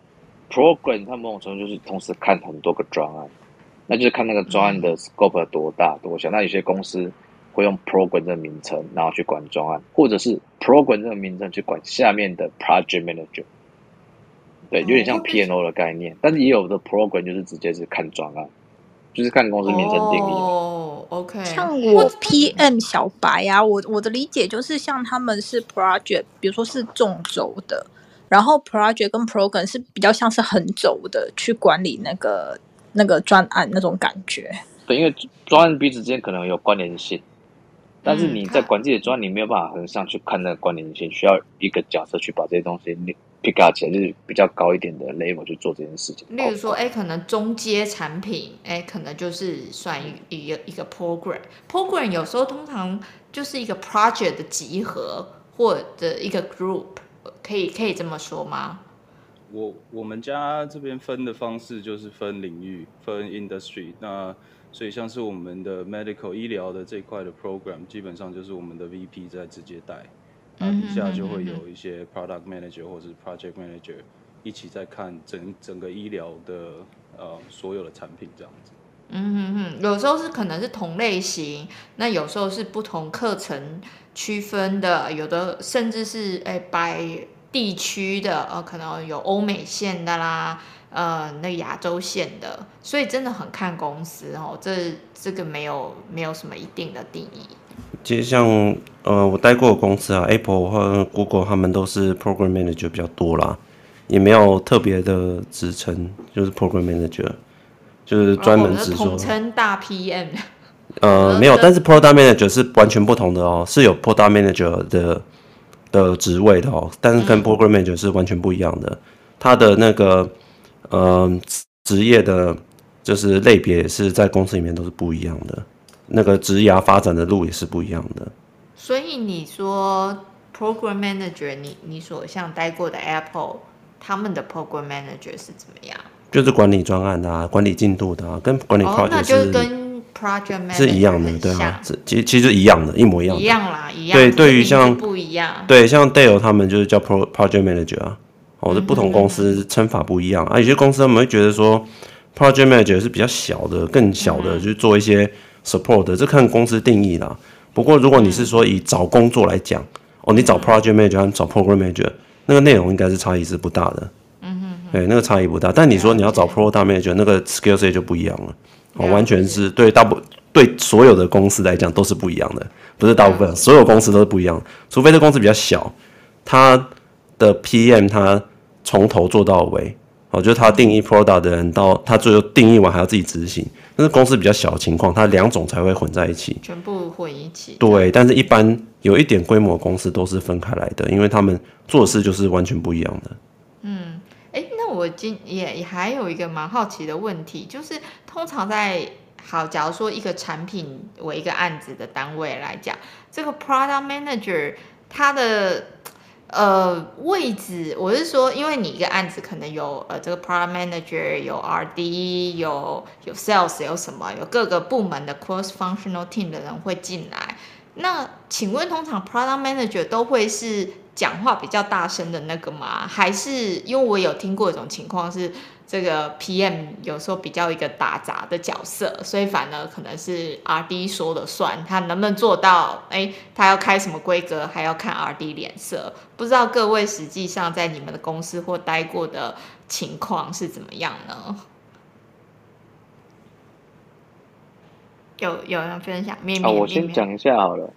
program 它某种程度就是同时看很多个专案，那就是看那个专案的 scope 多大多小。那有些公司会用 program 这个名称，然后去管专案，或者是 program 这个名称去管下面的 project manager，对，有点像 PNO 的概念，但是也有的 program 就是直接是看专案。就是看公司名称定义哦、oh,，OK。像我 PM 小白啊，我我的理解就是，像他们是 project，比如说是纵轴的，然后 project 跟 program 是比较像是横轴的，去管理那个那个专案那种感觉。对，因为专案彼此之间可能有关联性，但是你在管自己的专案，你没有办法横上去看那个关联性，需要一个角色去把这些东西你。pick up 起来就是比较高一点的 level 去做这件事情。例如说，哎、欸，可能中阶产品，哎、欸，可能就是算一一个一个 program。program 有时候通常就是一个 project 的集合或者一个 group，可以可以这么说吗？我我们家这边分的方式就是分领域，分 industry。那所以像是我们的 medical 医疗的这一块的 program，基本上就是我们的 VP 在直接带。那底下就会有一些 product manager 或者是 project manager 一起在看整整个医疗的呃所有的产品这样子。嗯哼哼，有时候是可能是同类型，那有时候是不同课程区分的，有的甚至是哎摆地区的，呃可能有欧美线的啦，呃那亚洲线的，所以真的很看公司哦，这这个没有没有什么一定的定义。其实像呃，我待过的公司啊，Apple 和 Google 他们都是 Program Manager 比较多啦，也没有特别的职称，就是 Program Manager，就是专门只说。统称大 PM。呃，没有，但是 Product Manager 是完全不同的哦，是有 Product Manager 的的职位的哦，但是跟 Program Manager 是完全不一样的，他的那个呃职业的，就是类别是在公司里面都是不一样的。那个职涯发展的路也是不一样的。所以你说 program manager，你你所像待过的 Apple，他们的 program manager 是怎么样？就是管理专案的啊，管理进度的啊，跟管理 project 是、哦、那就跟 project manager 是一样的，对啊，其实其实一样的，一模一样的。一样啦，一样。对，对于像不一样。对，像 Dale 他们就是叫 pro project manager 啊，哦，这不同公司称法不一样、嗯、啊。有些公司他们会觉得说 project manager 是比较小的，更小的，就是、做一些 support 的，这看公司定义啦。不过如果你是说以找工作来讲，哦，你找 project manager 和找 program manager，那个内容应该是差异是不大的。对，那个差异不大，但你说你要找 Product Manager，那个 skill set 就不一样了，哦，完全是对大部对所有的公司来讲都是不一样的，不是大部分，所有公司都是不一样，除非这公司比较小，它的 PM 他从头做到尾，哦，就是他定义 Product 的人到他最后定义完还要自己执行，但是公司比较小的情况，他两种才会混在一起，全部混一起。对，但是一般有一点规模的公司都是分开来的，因为他们做的事就是完全不一样的。嗯。哎，那我今也也还有一个蛮好奇的问题，就是通常在好，假如说一个产品为一个案子的单位来讲，这个 product manager 他的呃位置，我是说，因为你一个案子可能有呃这个 product manager 有 RD 有有 sales 有什么有各个部门的 cross functional team 的人会进来，那请问通常 product manager 都会是？讲话比较大声的那个吗？还是因为我有听过一种情况是，这个 PM 有时候比较一个打杂的角色，所以反而可能是 RD 说了算，他能不能做到？哎，他要开什么规格，还要看 RD 脸色。不知道各位实际上在你们的公司或待过的情况是怎么样呢？有有人分享？面面啊，我先讲一下好了。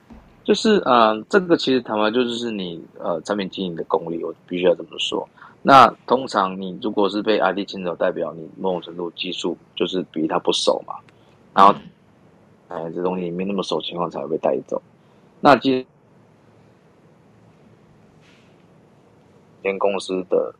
就是啊、呃，这个其实谈完就是你呃产品经营的功力，我必须要这么说。那通常你如果是被 RD 牵走，代表你某种程度技术就是比他不熟嘛。然后，哎、嗯，这东西没那么熟情况才会被带走。那其实，间公司的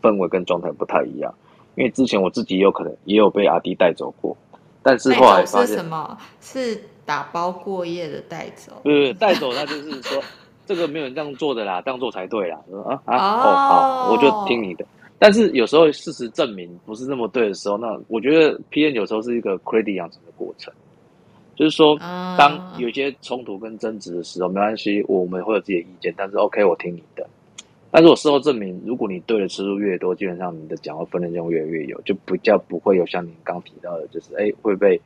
氛围跟状态不太一样，因为之前我自己有可能也有被 RD 带走过，但是后来发现是什么是。打包过夜的带走，不是带走，那就是说这个没有人这样做的啦，这样做才对啦。啊啊哦，哦好，我就听你的。但是有时候事实证明不是那么对的时候，那我觉得 P N 有时候是一个 credit 养成的过程，就是说当有些冲突跟争执的时候，没关系，我们会有自己的意见，但是 OK，我听你的。但是我事后证明，如果你对的次数越多，基本上你的讲话分量就越来越有，就比较不会有像您刚提到的，就是哎会被。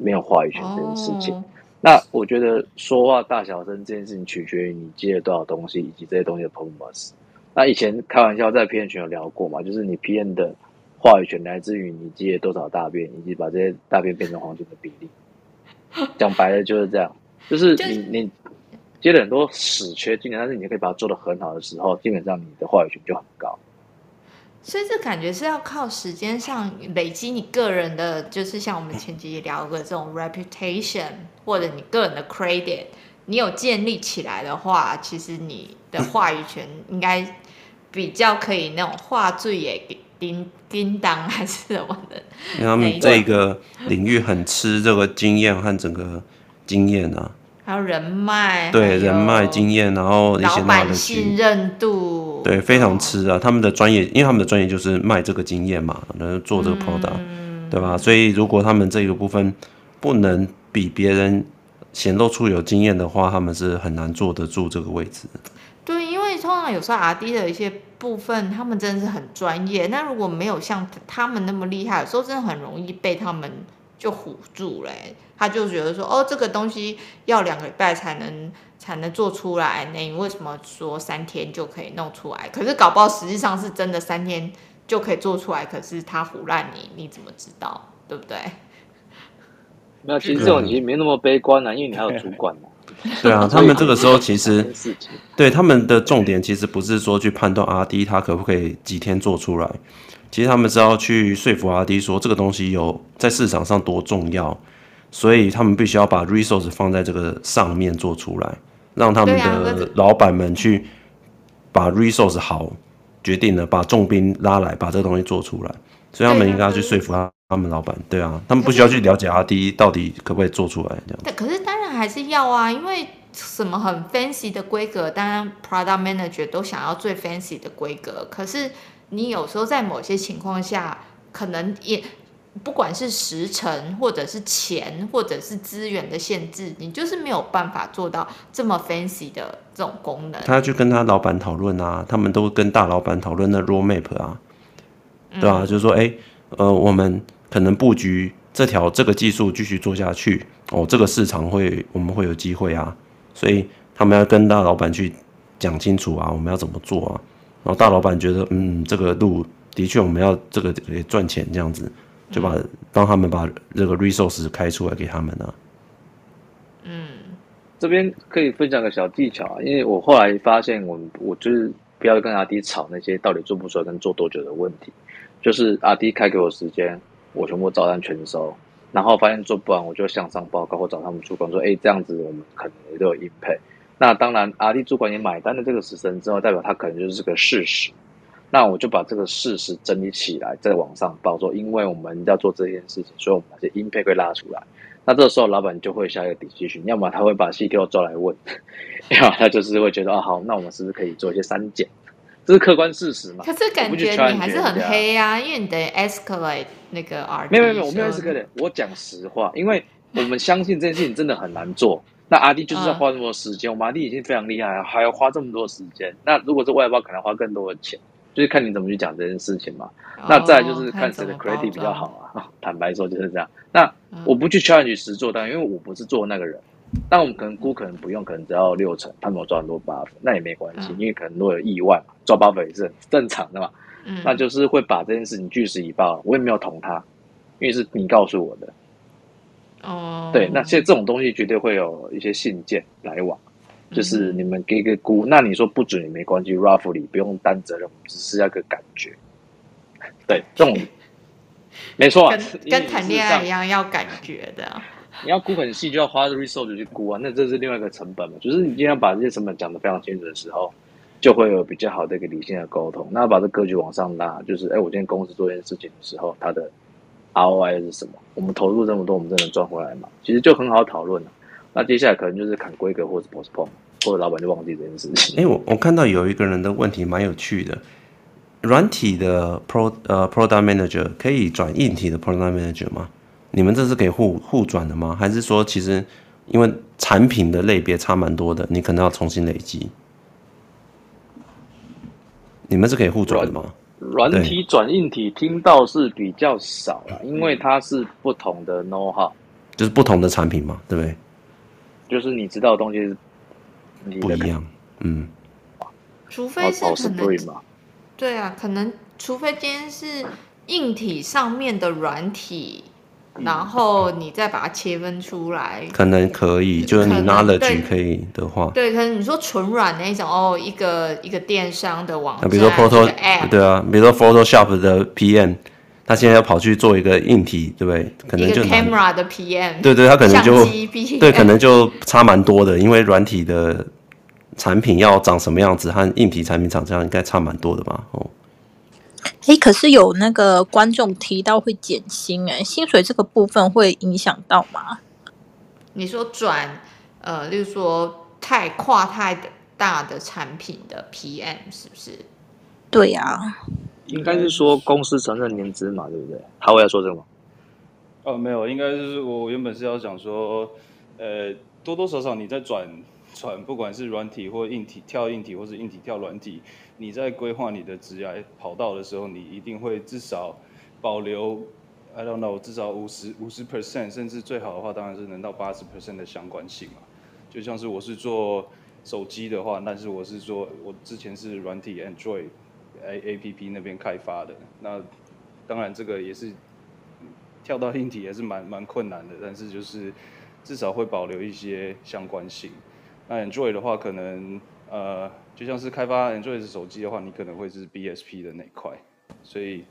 没有话语权这件事情，oh. 那我觉得说话大小声这件事情取决于你接了多少东西，以及这些东西的 performance。那以前开玩笑在 PM 群有聊过嘛，就是你 PM 的话语权来自于你接了多少大便，以及把这些大便变成黄金的比例。讲白了就是这样，就是你你接了很多屎缺进来，但是你可以把它做得很好的时候，基本上你的话语权就很高。所以这感觉是要靠时间上累积你个人的，就是像我们前几集聊过的这种 reputation，或者你个人的 credit，你有建立起来的话，其实你的话语权应该比较可以那种话最也叮叮当还是什么的。因为他们这个领域很吃这个经验和整个经验啊。还有人脉，对人脉经验，然后一些老板信任度，对非常吃啊。他们的专业，因为他们的专业就是卖这个经验嘛，然后做这个 product，、嗯、对吧？所以如果他们这个部分不能比别人显露出有经验的话，他们是很难坐得住这个位置。对，因为通常有时候 RD 的一些部分，他们真的是很专业。那如果没有像他们那么厉害，有时候真的很容易被他们就唬住嘞、欸。他就觉得说，哦，这个东西要两个礼拜才能才能做出来，那你为什么说三天就可以弄出来？可是搞不好实际上是真的三天就可以做出来，可是他唬烂你，你怎么知道？对不对？没有其实这种已经没那么悲观了，因为你还有主管嘛。对啊，他们这个时候其实对他们的重点其实不是说去判断阿 D 他可不可以几天做出来，其实他们是要去说服 RD 说这个东西有在市场上多重要。所以他们必须要把 resource 放在这个上面做出来，让他们的老板们去把 resource 好决定了，把重兵拉来，把这个东西做出来。所以他们应该要去说服他他们老板，对啊，他们不需要去了解 RD 到底可不可以做出来这样。对，可是当然还是要啊，因为什么很 fancy 的规格，当然 product manager 都想要最 fancy 的规格。可是你有时候在某些情况下，可能也。不管是时辰，或者是钱，或者是资源的限制，你就是没有办法做到这么 fancy 的这种功能。他要去跟他老板讨论啊，他们都跟大老板讨论那 roadmap 啊，对啊，嗯、就是说，哎、欸，呃，我们可能布局这条这个技术继续做下去，哦，这个市场会我们会有机会啊，所以他们要跟大老板去讲清楚啊，我们要怎么做啊，然后大老板觉得，嗯，这个路的确我们要这个也赚钱这样子。就把帮他们把这个 resource 开出来给他们呢。嗯，这边可以分享个小技巧啊，因为我后来发现我，我就是不要跟阿迪吵那些到底做不出来跟做多久的问题，就是阿迪开给我时间，我全部照单全收，然后发现做不完，我就向上报告或找他们主管说，哎，这样子我们可能也都有应配。那当然，阿迪主管也买单了这个时辰之后，代表他可能就是个事实。那我就把这个事实整理起来，再往上报说，因为我们要做这件事情，所以我们把这些 impact 会拉出来。那这个时候，老板就会下一个 decision，要么他会把 CTO 抓来问，要么他就是会觉得，啊，好，那我们是不是可以做一些删减？这是客观事实嘛？可是感觉你还是很黑啊，因为你得 escalate 那个 RD。没有没有，我没有 escalate，我讲实话，因为我们相信这件事情真的很难做。那阿弟就是要花那么多时间，我们阿弟已经非常厉害，还要花这么多时间。那如果是外包，可能花更多的钱。就是看你怎么去讲这件事情嘛。哦、那再来就是看谁的 credit 比较好啊。坦白说就是这样。那我不去 challenge 实做单，因为我不是做那个人。但我们可能估可能不用，可能只要六成，他们有抓很多 buff，那也没关系，嗯、因为可能如果有意外嘛，抓 buff 也是很正常的嘛。嗯。那就是会把这件事情据实以报，我也没有捅他，因为是你告诉我的。哦。对，那现在这种东西绝对会有一些信件来往。就是你们给一个估，那你说不准也没关系，roughly 不用担责任，只是要个感觉。对，这种 没错，跟跟谈恋爱一样要感觉的。你要估很细，就要花 resource 去估啊，那这是另外一个成本嘛。就是你今天把这些成本讲得非常清楚的时候，就会有比较好的一个理性的沟通。那把这格局往上拉，就是哎，我今天公司做一件事情的时候，它的 ROI 是什么？我们投入这么多，我们真的赚回来吗？其实就很好讨论了。那接下来可能就是砍规格，或者 postpone，或者老板就忘记这件事情。哎、欸，我我看到有一个人的问题蛮有趣的，软体的 pro 呃 product manager 可以转硬体的 product manager 吗？你们这是可以互互转的吗？还是说其实因为产品的类别差蛮多的，你可能要重新累积？你们是可以互转的吗？软体转硬体听到是比较少了，因为它是不同的 know how，就是不同的产品嘛，对不对？就是你知道的东西是不一样，嗯，除非是可能，对啊，可能除非今天是硬体上面的软体，嗯、然后你再把它切分出来，可能可以，就是你 knowledge 可以的话，对，可能你说纯软那种哦，一个一个电商的网站，比如说 Photo App，对啊，比如说 Photoshop 的 PM。他现在要跑去做一个硬体，对不对？可能就 camera 的 PM，对对，他可能就对，可能就差蛮多的，因为软体的产品要长什么样子，和硬体产品长这样应该差蛮多的吧？哦，哎，可是有那个观众提到会减薪，哎，薪水这个部分会影响到吗？你说转呃，例如说太跨太大的产品的 PM 是不是？对呀、啊。应该是说公司承认年资嘛，对不对？他会要说这个吗？哦，没有，应该是我原本是要讲说，呃，多多少少你在转转，不管是软体或硬体跳硬体，或是硬体跳软体，你在规划你的职业跑道的时候，你一定会至少保留，I don't know，至少五十五十 percent，甚至最好的话，当然是能到八十 percent 的相关性嘛。就像是我是做手机的话，但是我是做我之前是软体 Android。A A P P 那边开发的，那当然这个也是跳到硬体也是蛮蛮困难的，但是就是至少会保留一些相关性。那 Android 的话，可能呃就像是开发 Android 手机的话，你可能会是 B S P 的那一块，所以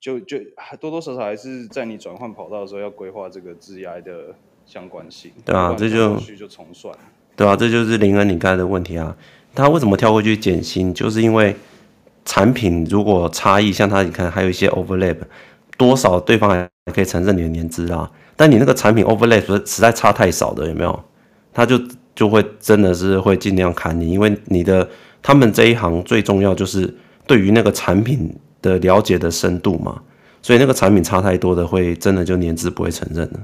就就多多少少还是在你转换跑道的时候要规划这个 G I 的相关性。对啊，这就就重算。对啊，这就是林恩你刚才的问题啊，他为什么跳过去减薪？就是因为产品如果差异，像他你看还有一些 overlap，多少对方还可以承认你的年资啊。但你那个产品 overlap 实在差太少的，有没有？他就就会真的是会尽量砍你，因为你的他们这一行最重要就是对于那个产品的了解的深度嘛，所以那个产品差太多的会真的就年资不会承认了，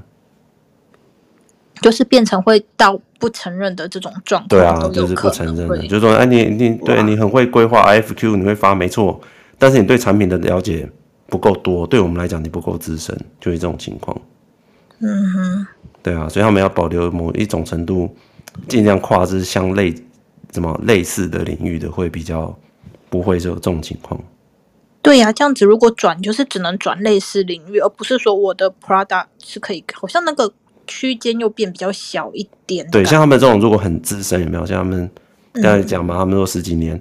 就是变成会到不承认的这种状态。对啊，就是不承认的，就是说哎你你对你很会规划 IFQ，你会发没错，但是你对产品的了解不够多，对我们来讲你不够资深，就是这种情况。嗯哼，对啊，所以他们要保留某一种程度，尽量跨之相类，怎么类似的领域的会比较不会就有这种情况。对呀、啊，这样子如果转就是只能转类似领域，而不是说我的 product 是可以，好像那个区间又变比较小一点。对，像他们这种如果很资深，有没有像他们刚才讲嘛？他们说十几年、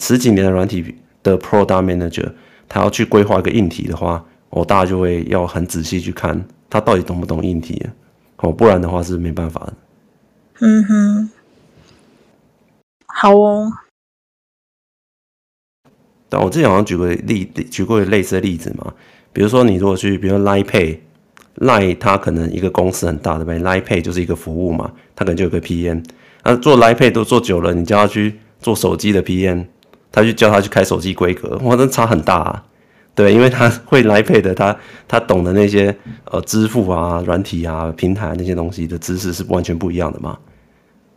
十几年的软体的 product manager，他要去规划一个硬体的话，我大家就会要很仔细去看。他到底懂不懂硬体啊？哦，不然的话是没办法的。嗯哼，好哦。但我之前好像举过例，举过类似的例子嘛。比如说，你如果去，比如说 Line Pay，Line 它可能一个公司很大的呗，Line Pay 就是一个服务嘛，它可能就有个 PM。那做 Line Pay 都做久了，你叫他去做手机的 PM，他去叫他去开手机规格，哇，那差很大啊。对，因为他 会来配的，他他懂的那些呃支付啊、软体啊、平台那些东西的知识是完全不一样的嘛，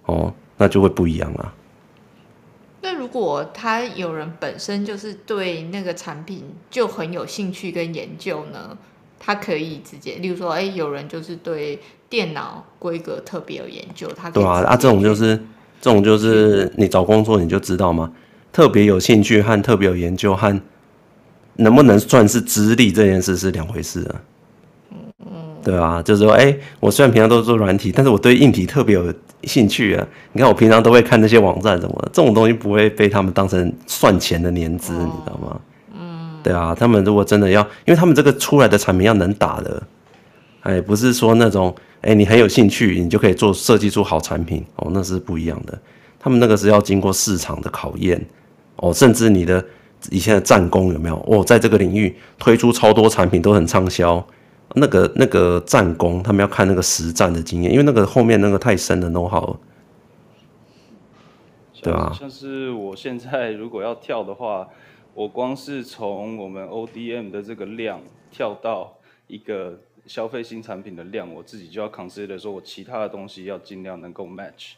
哦，那就会不一样啊。那如果他有人本身就是对那个产品就很有兴趣跟研究呢，他可以直接，例如说，哎，有人就是对电脑规格特别有研究，他可以对啊啊，这种就是这种就是你找工作你就知道吗？特别有兴趣和特别有研究和。能不能算是资历这件事是两回事啊？嗯，对啊，就是说，哎、欸，我虽然平常都是做软体，但是我对硬体特别有兴趣啊。你看，我平常都会看那些网站什么的，这种东西不会被他们当成算钱的年资，你知道吗？嗯，对啊，他们如果真的要，因为他们这个出来的产品要能打的，哎，不是说那种，哎、欸，你很有兴趣，你就可以做设计出好产品哦，那是不一样的。他们那个是要经过市场的考验哦，甚至你的。以前的战功有没有？哦，在这个领域推出超多产品都很畅销，那个那个战功，他们要看那个实战的经验，因为那个后面那个太深的 know-how 了，对吧？像是我现在如果要跳的话，我光是从我们 ODM 的这个量跳到一个消费新产品的量，我自己就要 consider 说我其他的东西要尽量能够 match，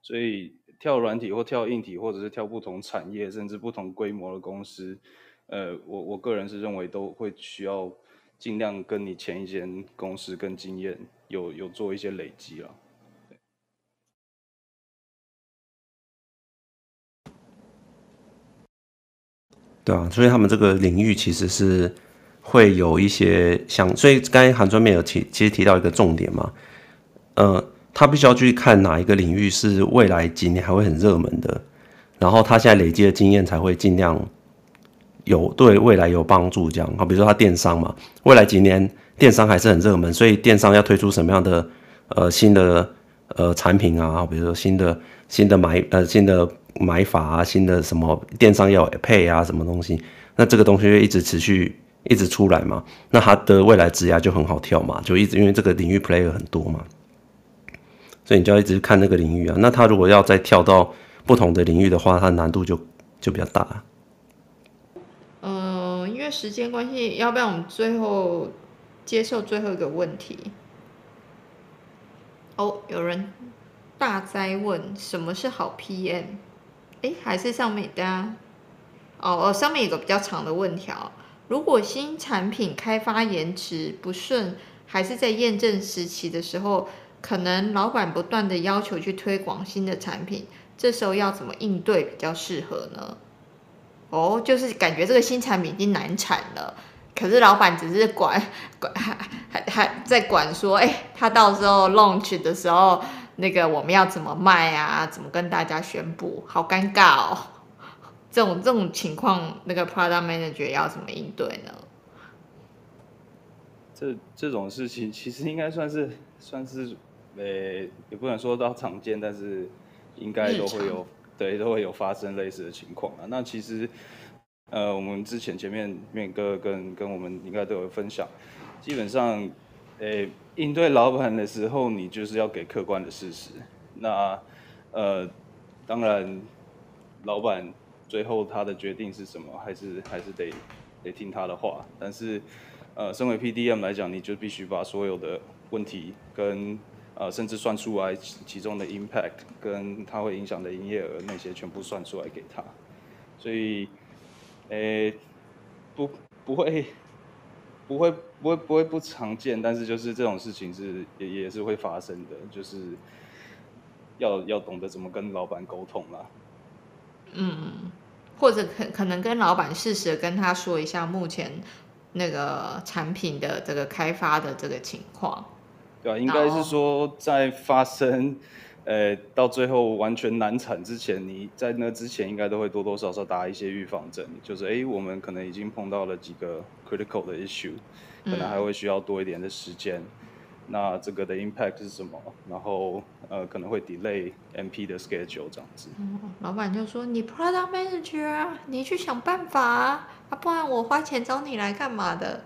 所以。跳软体或跳硬体，或者是跳不同产业甚至不同规模的公司，呃，我我个人是认为都会需要尽量跟你前一间公司跟经验有有做一些累积了。对啊，所以他们这个领域其实是会有一些像，所以刚才韩专业有提，其实提到一个重点嘛，呃。他必须要去看哪一个领域是未来几年还会很热门的，然后他现在累积的经验才会尽量有对未来有帮助。这样，好，比如说他电商嘛，未来几年电商还是很热门，所以电商要推出什么样的呃新的呃产品啊，比如说新的新的买呃新的买法啊，新的什么电商要配啊什么东西，那这个东西会一直持续一直出来嘛，那他的未来职涯就很好跳嘛，就一直因为这个领域 player 很多嘛。所以你就要一直看那个领域啊。那他如果要再跳到不同的领域的话，他难度就就比较大。嗯，因为时间关系，要不然我们最后接受最后一个问题。哦，有人大灾问什么是好 PM？哎，还是上面大家哦哦，上面有个比较长的问条。如果新产品开发延迟不顺，还是在验证时期的时候，可能老板不断的要求去推广新的产品，这时候要怎么应对比较适合呢？哦，就是感觉这个新产品已经难产了，可是老板只是管 管还还还在管说，哎、他到时候 launch 的时候，那个我们要怎么卖啊？怎么跟大家宣布？好尴尬哦！这种这种情况，那个 product manager 要怎么应对呢？这这种事情其实应该算是算是。呃，也不能说到常见，但是应该都会有，对，都会有发生类似的情况啊。那其实呃，我们之前前面面哥跟跟我们应该都有分享，基本上，诶，应对老板的时候，你就是要给客观的事实。那，呃，当然，老板最后他的决定是什么，还是还是得得听他的话。但是，呃，身为 PDM 来讲，你就必须把所有的问题跟呃，甚至算出来其中的 impact，跟它会影响的营业额那些全部算出来给他。所以。诶、不，不会，不会，不会，不会不常见，但是就是这种事情是也也是会发生的，就是要要懂得怎么跟老板沟通啦。嗯，或者可可能跟老板适时跟他说一下目前那个产品的这个开发的这个情况。对啊，应该是说在发生。呃，到最后完全难产之前，你在那之前应该都会多多少少打一些预防针，就是哎，我们可能已经碰到了几个 critical 的 issue，可能还会需要多一点的时间。嗯、那这个的 impact 是什么？然后呃，可能会 delay MP 的 schedule 这样子。嗯、老板就说：“你 product manager 啊，你去想办法啊，啊不然我花钱找你来干嘛的？”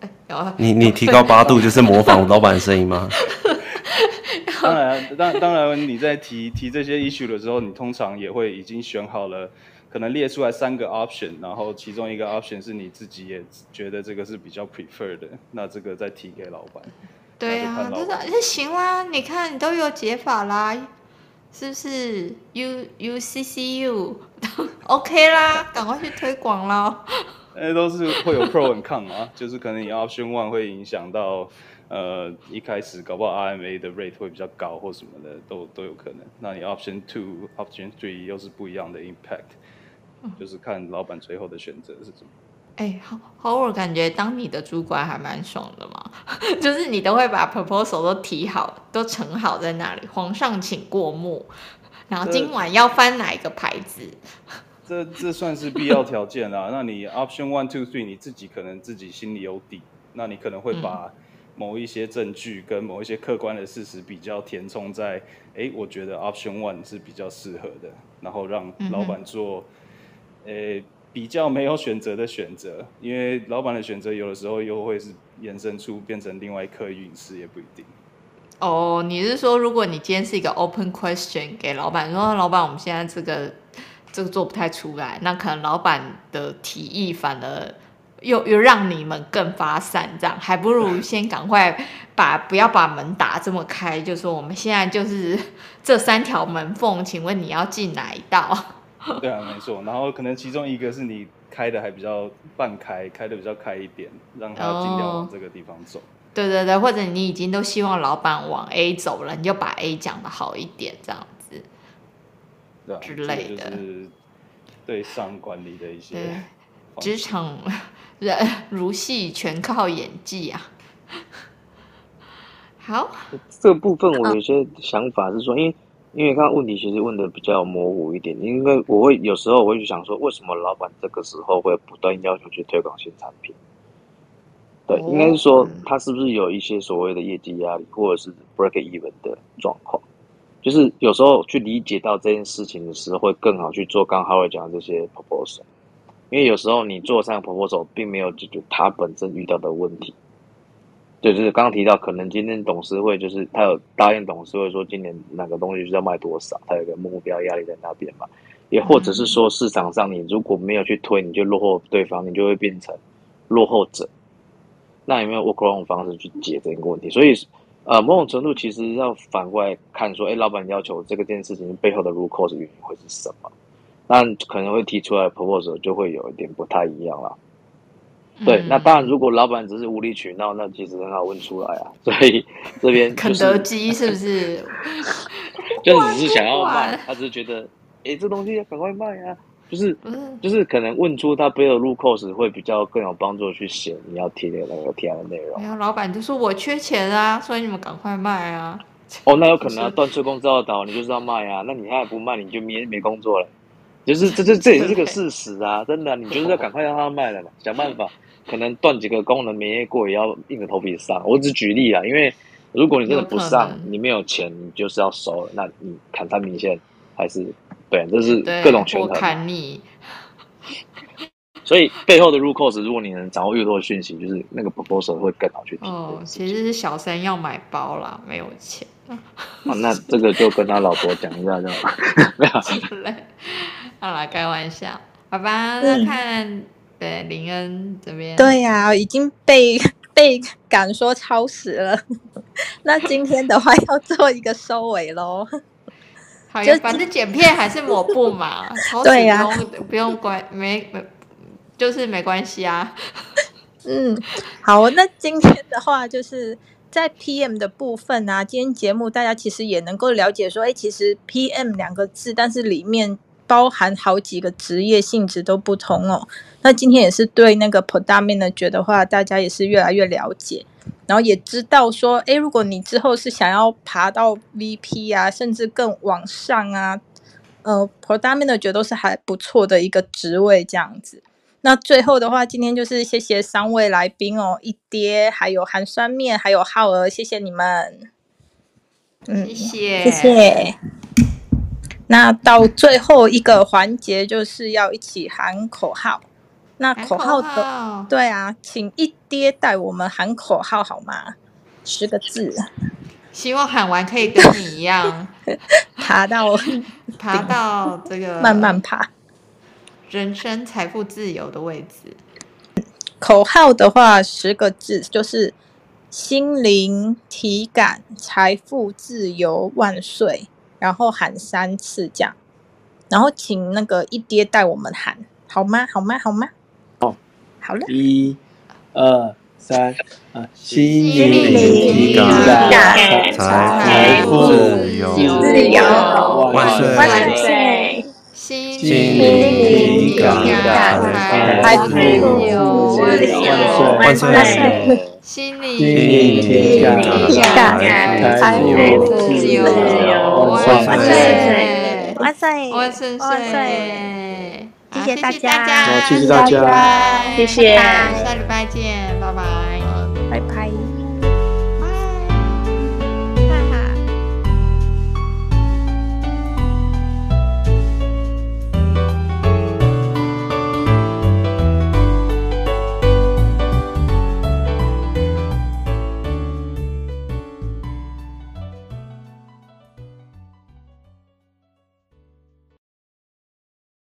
哎，有你你提高八度就是模仿老板的声音吗？当然，当当然，你在提提这些 issue 的时候，你通常也会已经选好了，可能列出来三个 option，然后其中一个 option 是你自己也觉得这个是比较 prefer 的，那这个再提给老板。对啊，就是那行啦，你看你都有解法啦，是不是？U U C C U OK 啦，赶快去推广啦。那都是会有 pro and con 啊，就是可能你 option one 会影响到。呃，一开始搞不好 RMA 的 rate 会比较高或什么的，都都有可能。那你 option two、option three 又是不一样的 impact，、嗯、就是看老板最后的选择是什么。哎、欸，好，好，我感觉当你的主管还蛮爽的嘛，就是你都会把 proposal 都提好，都呈好在那里，皇上请过目，然后今晚要翻哪一个牌子？这这，算是必要条件啦。那你 option one two three 你自己可能自己心里有底，那你可能会把、嗯。某一些证据跟某一些客观的事实比较填充在，哎，我觉得 option one 是比较适合的，然后让老板做，诶比较没有选择的选择，因为老板的选择有的时候又会是延伸出变成另外一颗陨石，也不一定。哦，你是说如果你今天是一个 open question 给老板，说老板我们现在这个这个做不太出来，那可能老板的提议反而。又又让你们更发散，这样还不如先赶快把不要把门打这么开，就说我们现在就是这三条门缝，请问你要进哪一道？对啊，没错。然后可能其中一个是你开的还比较半开，开的比较开一点，让他尽量往这个地方走。哦。对对对，或者你已经都希望老板往 A 走了，你就把 A 讲的好一点，这样子，对啊，之类的，就是对上管理的一些职场。人如戏，全靠演技啊！好，这个部分我有些想法是说，因为因为刚刚问题其实问的比较模糊一点，因为我会有时候我会去想说，为什么老板这个时候会不断要求去推广新产品？对，应该是说他是不是有一些所谓的业绩压力，或者是 break even 的状况？就是有时候去理解到这件事情的时候，会更好去做刚刚 Howard 讲的这些 proposal。因为有时候你做上 proposal 并没有解决他本身遇到的问题，对，就是刚刚提到，可能今天董事会就是他有答应董事会说今年哪个东西是要卖多少，他有个目标压力在那边嘛，也或者是说市场上你如果没有去推，你就落后对方，你就会变成落后者。那有没有 workaround 方式去解这个问题？所以，呃，某种程度其实要反过来看说，哎，老板要求这个件事情背后的 root cause 原因会是什么？那可能会提出来 proposal 就会有一点不太一样了。对，嗯、那当然，如果老板只是无理取闹，那其实很好问出来啊。所以这边、就是、肯德基是不是？就只是想要卖，他只是觉得，哎、欸，这东西要赶快卖啊。就是，就是可能问出他背后的 root cause 会比较更有帮助去写你要提的那个提案的内容。没有，老板就说我缺钱啊，所以你们赶快卖啊。哦，那有可能啊，断吹工照倒，你就是要卖啊。那你还不卖，你就没没工作了。就是这这 这也是个事实啊，真的，你就是要赶快让他卖了嘛，想办法，可能断几个功能没过也要硬着头皮上。我只举例啊，因为如果你真的不上，你没有钱，你就是要收了，那你砍他明线还是对，这是各种权衡。砍你。所以背后的 root cause，如果你能掌握越多的讯息，就是那个 proposal 会更好去提。哦，其实是小三要买包啦，没有钱。哦，那这个就跟他老婆讲一下就好。没有。好啦，开玩笑。好吧，那看对林恩这边。对呀、啊，已经被被赶说超时了。那今天的话要做一个收尾喽。好呀，反正剪片还是抹布嘛，对呀不用、啊、不用关，没没就是没关系啊。嗯，好，那今天的话就是在 PM 的部分啊，今天节目大家其实也能够了解说，哎，其实 PM 两个字，但是里面。包含好几个职业性质都不同哦。那今天也是对那个 Product Manager 的话，大家也是越来越了解，然后也知道说，诶，如果你之后是想要爬到 VP 啊，甚至更往上啊，呃，Product Manager 都是还不错的一个职位这样子。那最后的话，今天就是谢谢三位来宾哦，一爹，还有寒酸面，还有浩儿，谢谢你们。嗯，谢谢，谢谢。那到最后一个环节就是要一起喊口号。那口号的号对啊，请一爹带我们喊口号好吗？十个字。希望喊完可以跟你一样 爬到 爬到这个慢慢爬，人生财富自由的位置。口号的话，十个字就是心灵体感财富自由万岁。然后喊三次这样，然后请那个一爹带我们喊，好吗？好吗？好吗？好了，一、二、三，啊，心灵体感财富自由万岁万岁，心灵体感财富自由万岁万岁。心灵体感财富自由万岁万岁万岁万岁！谢谢大家，谢谢大家，谢谢，下礼拜见，拜拜，拜拜。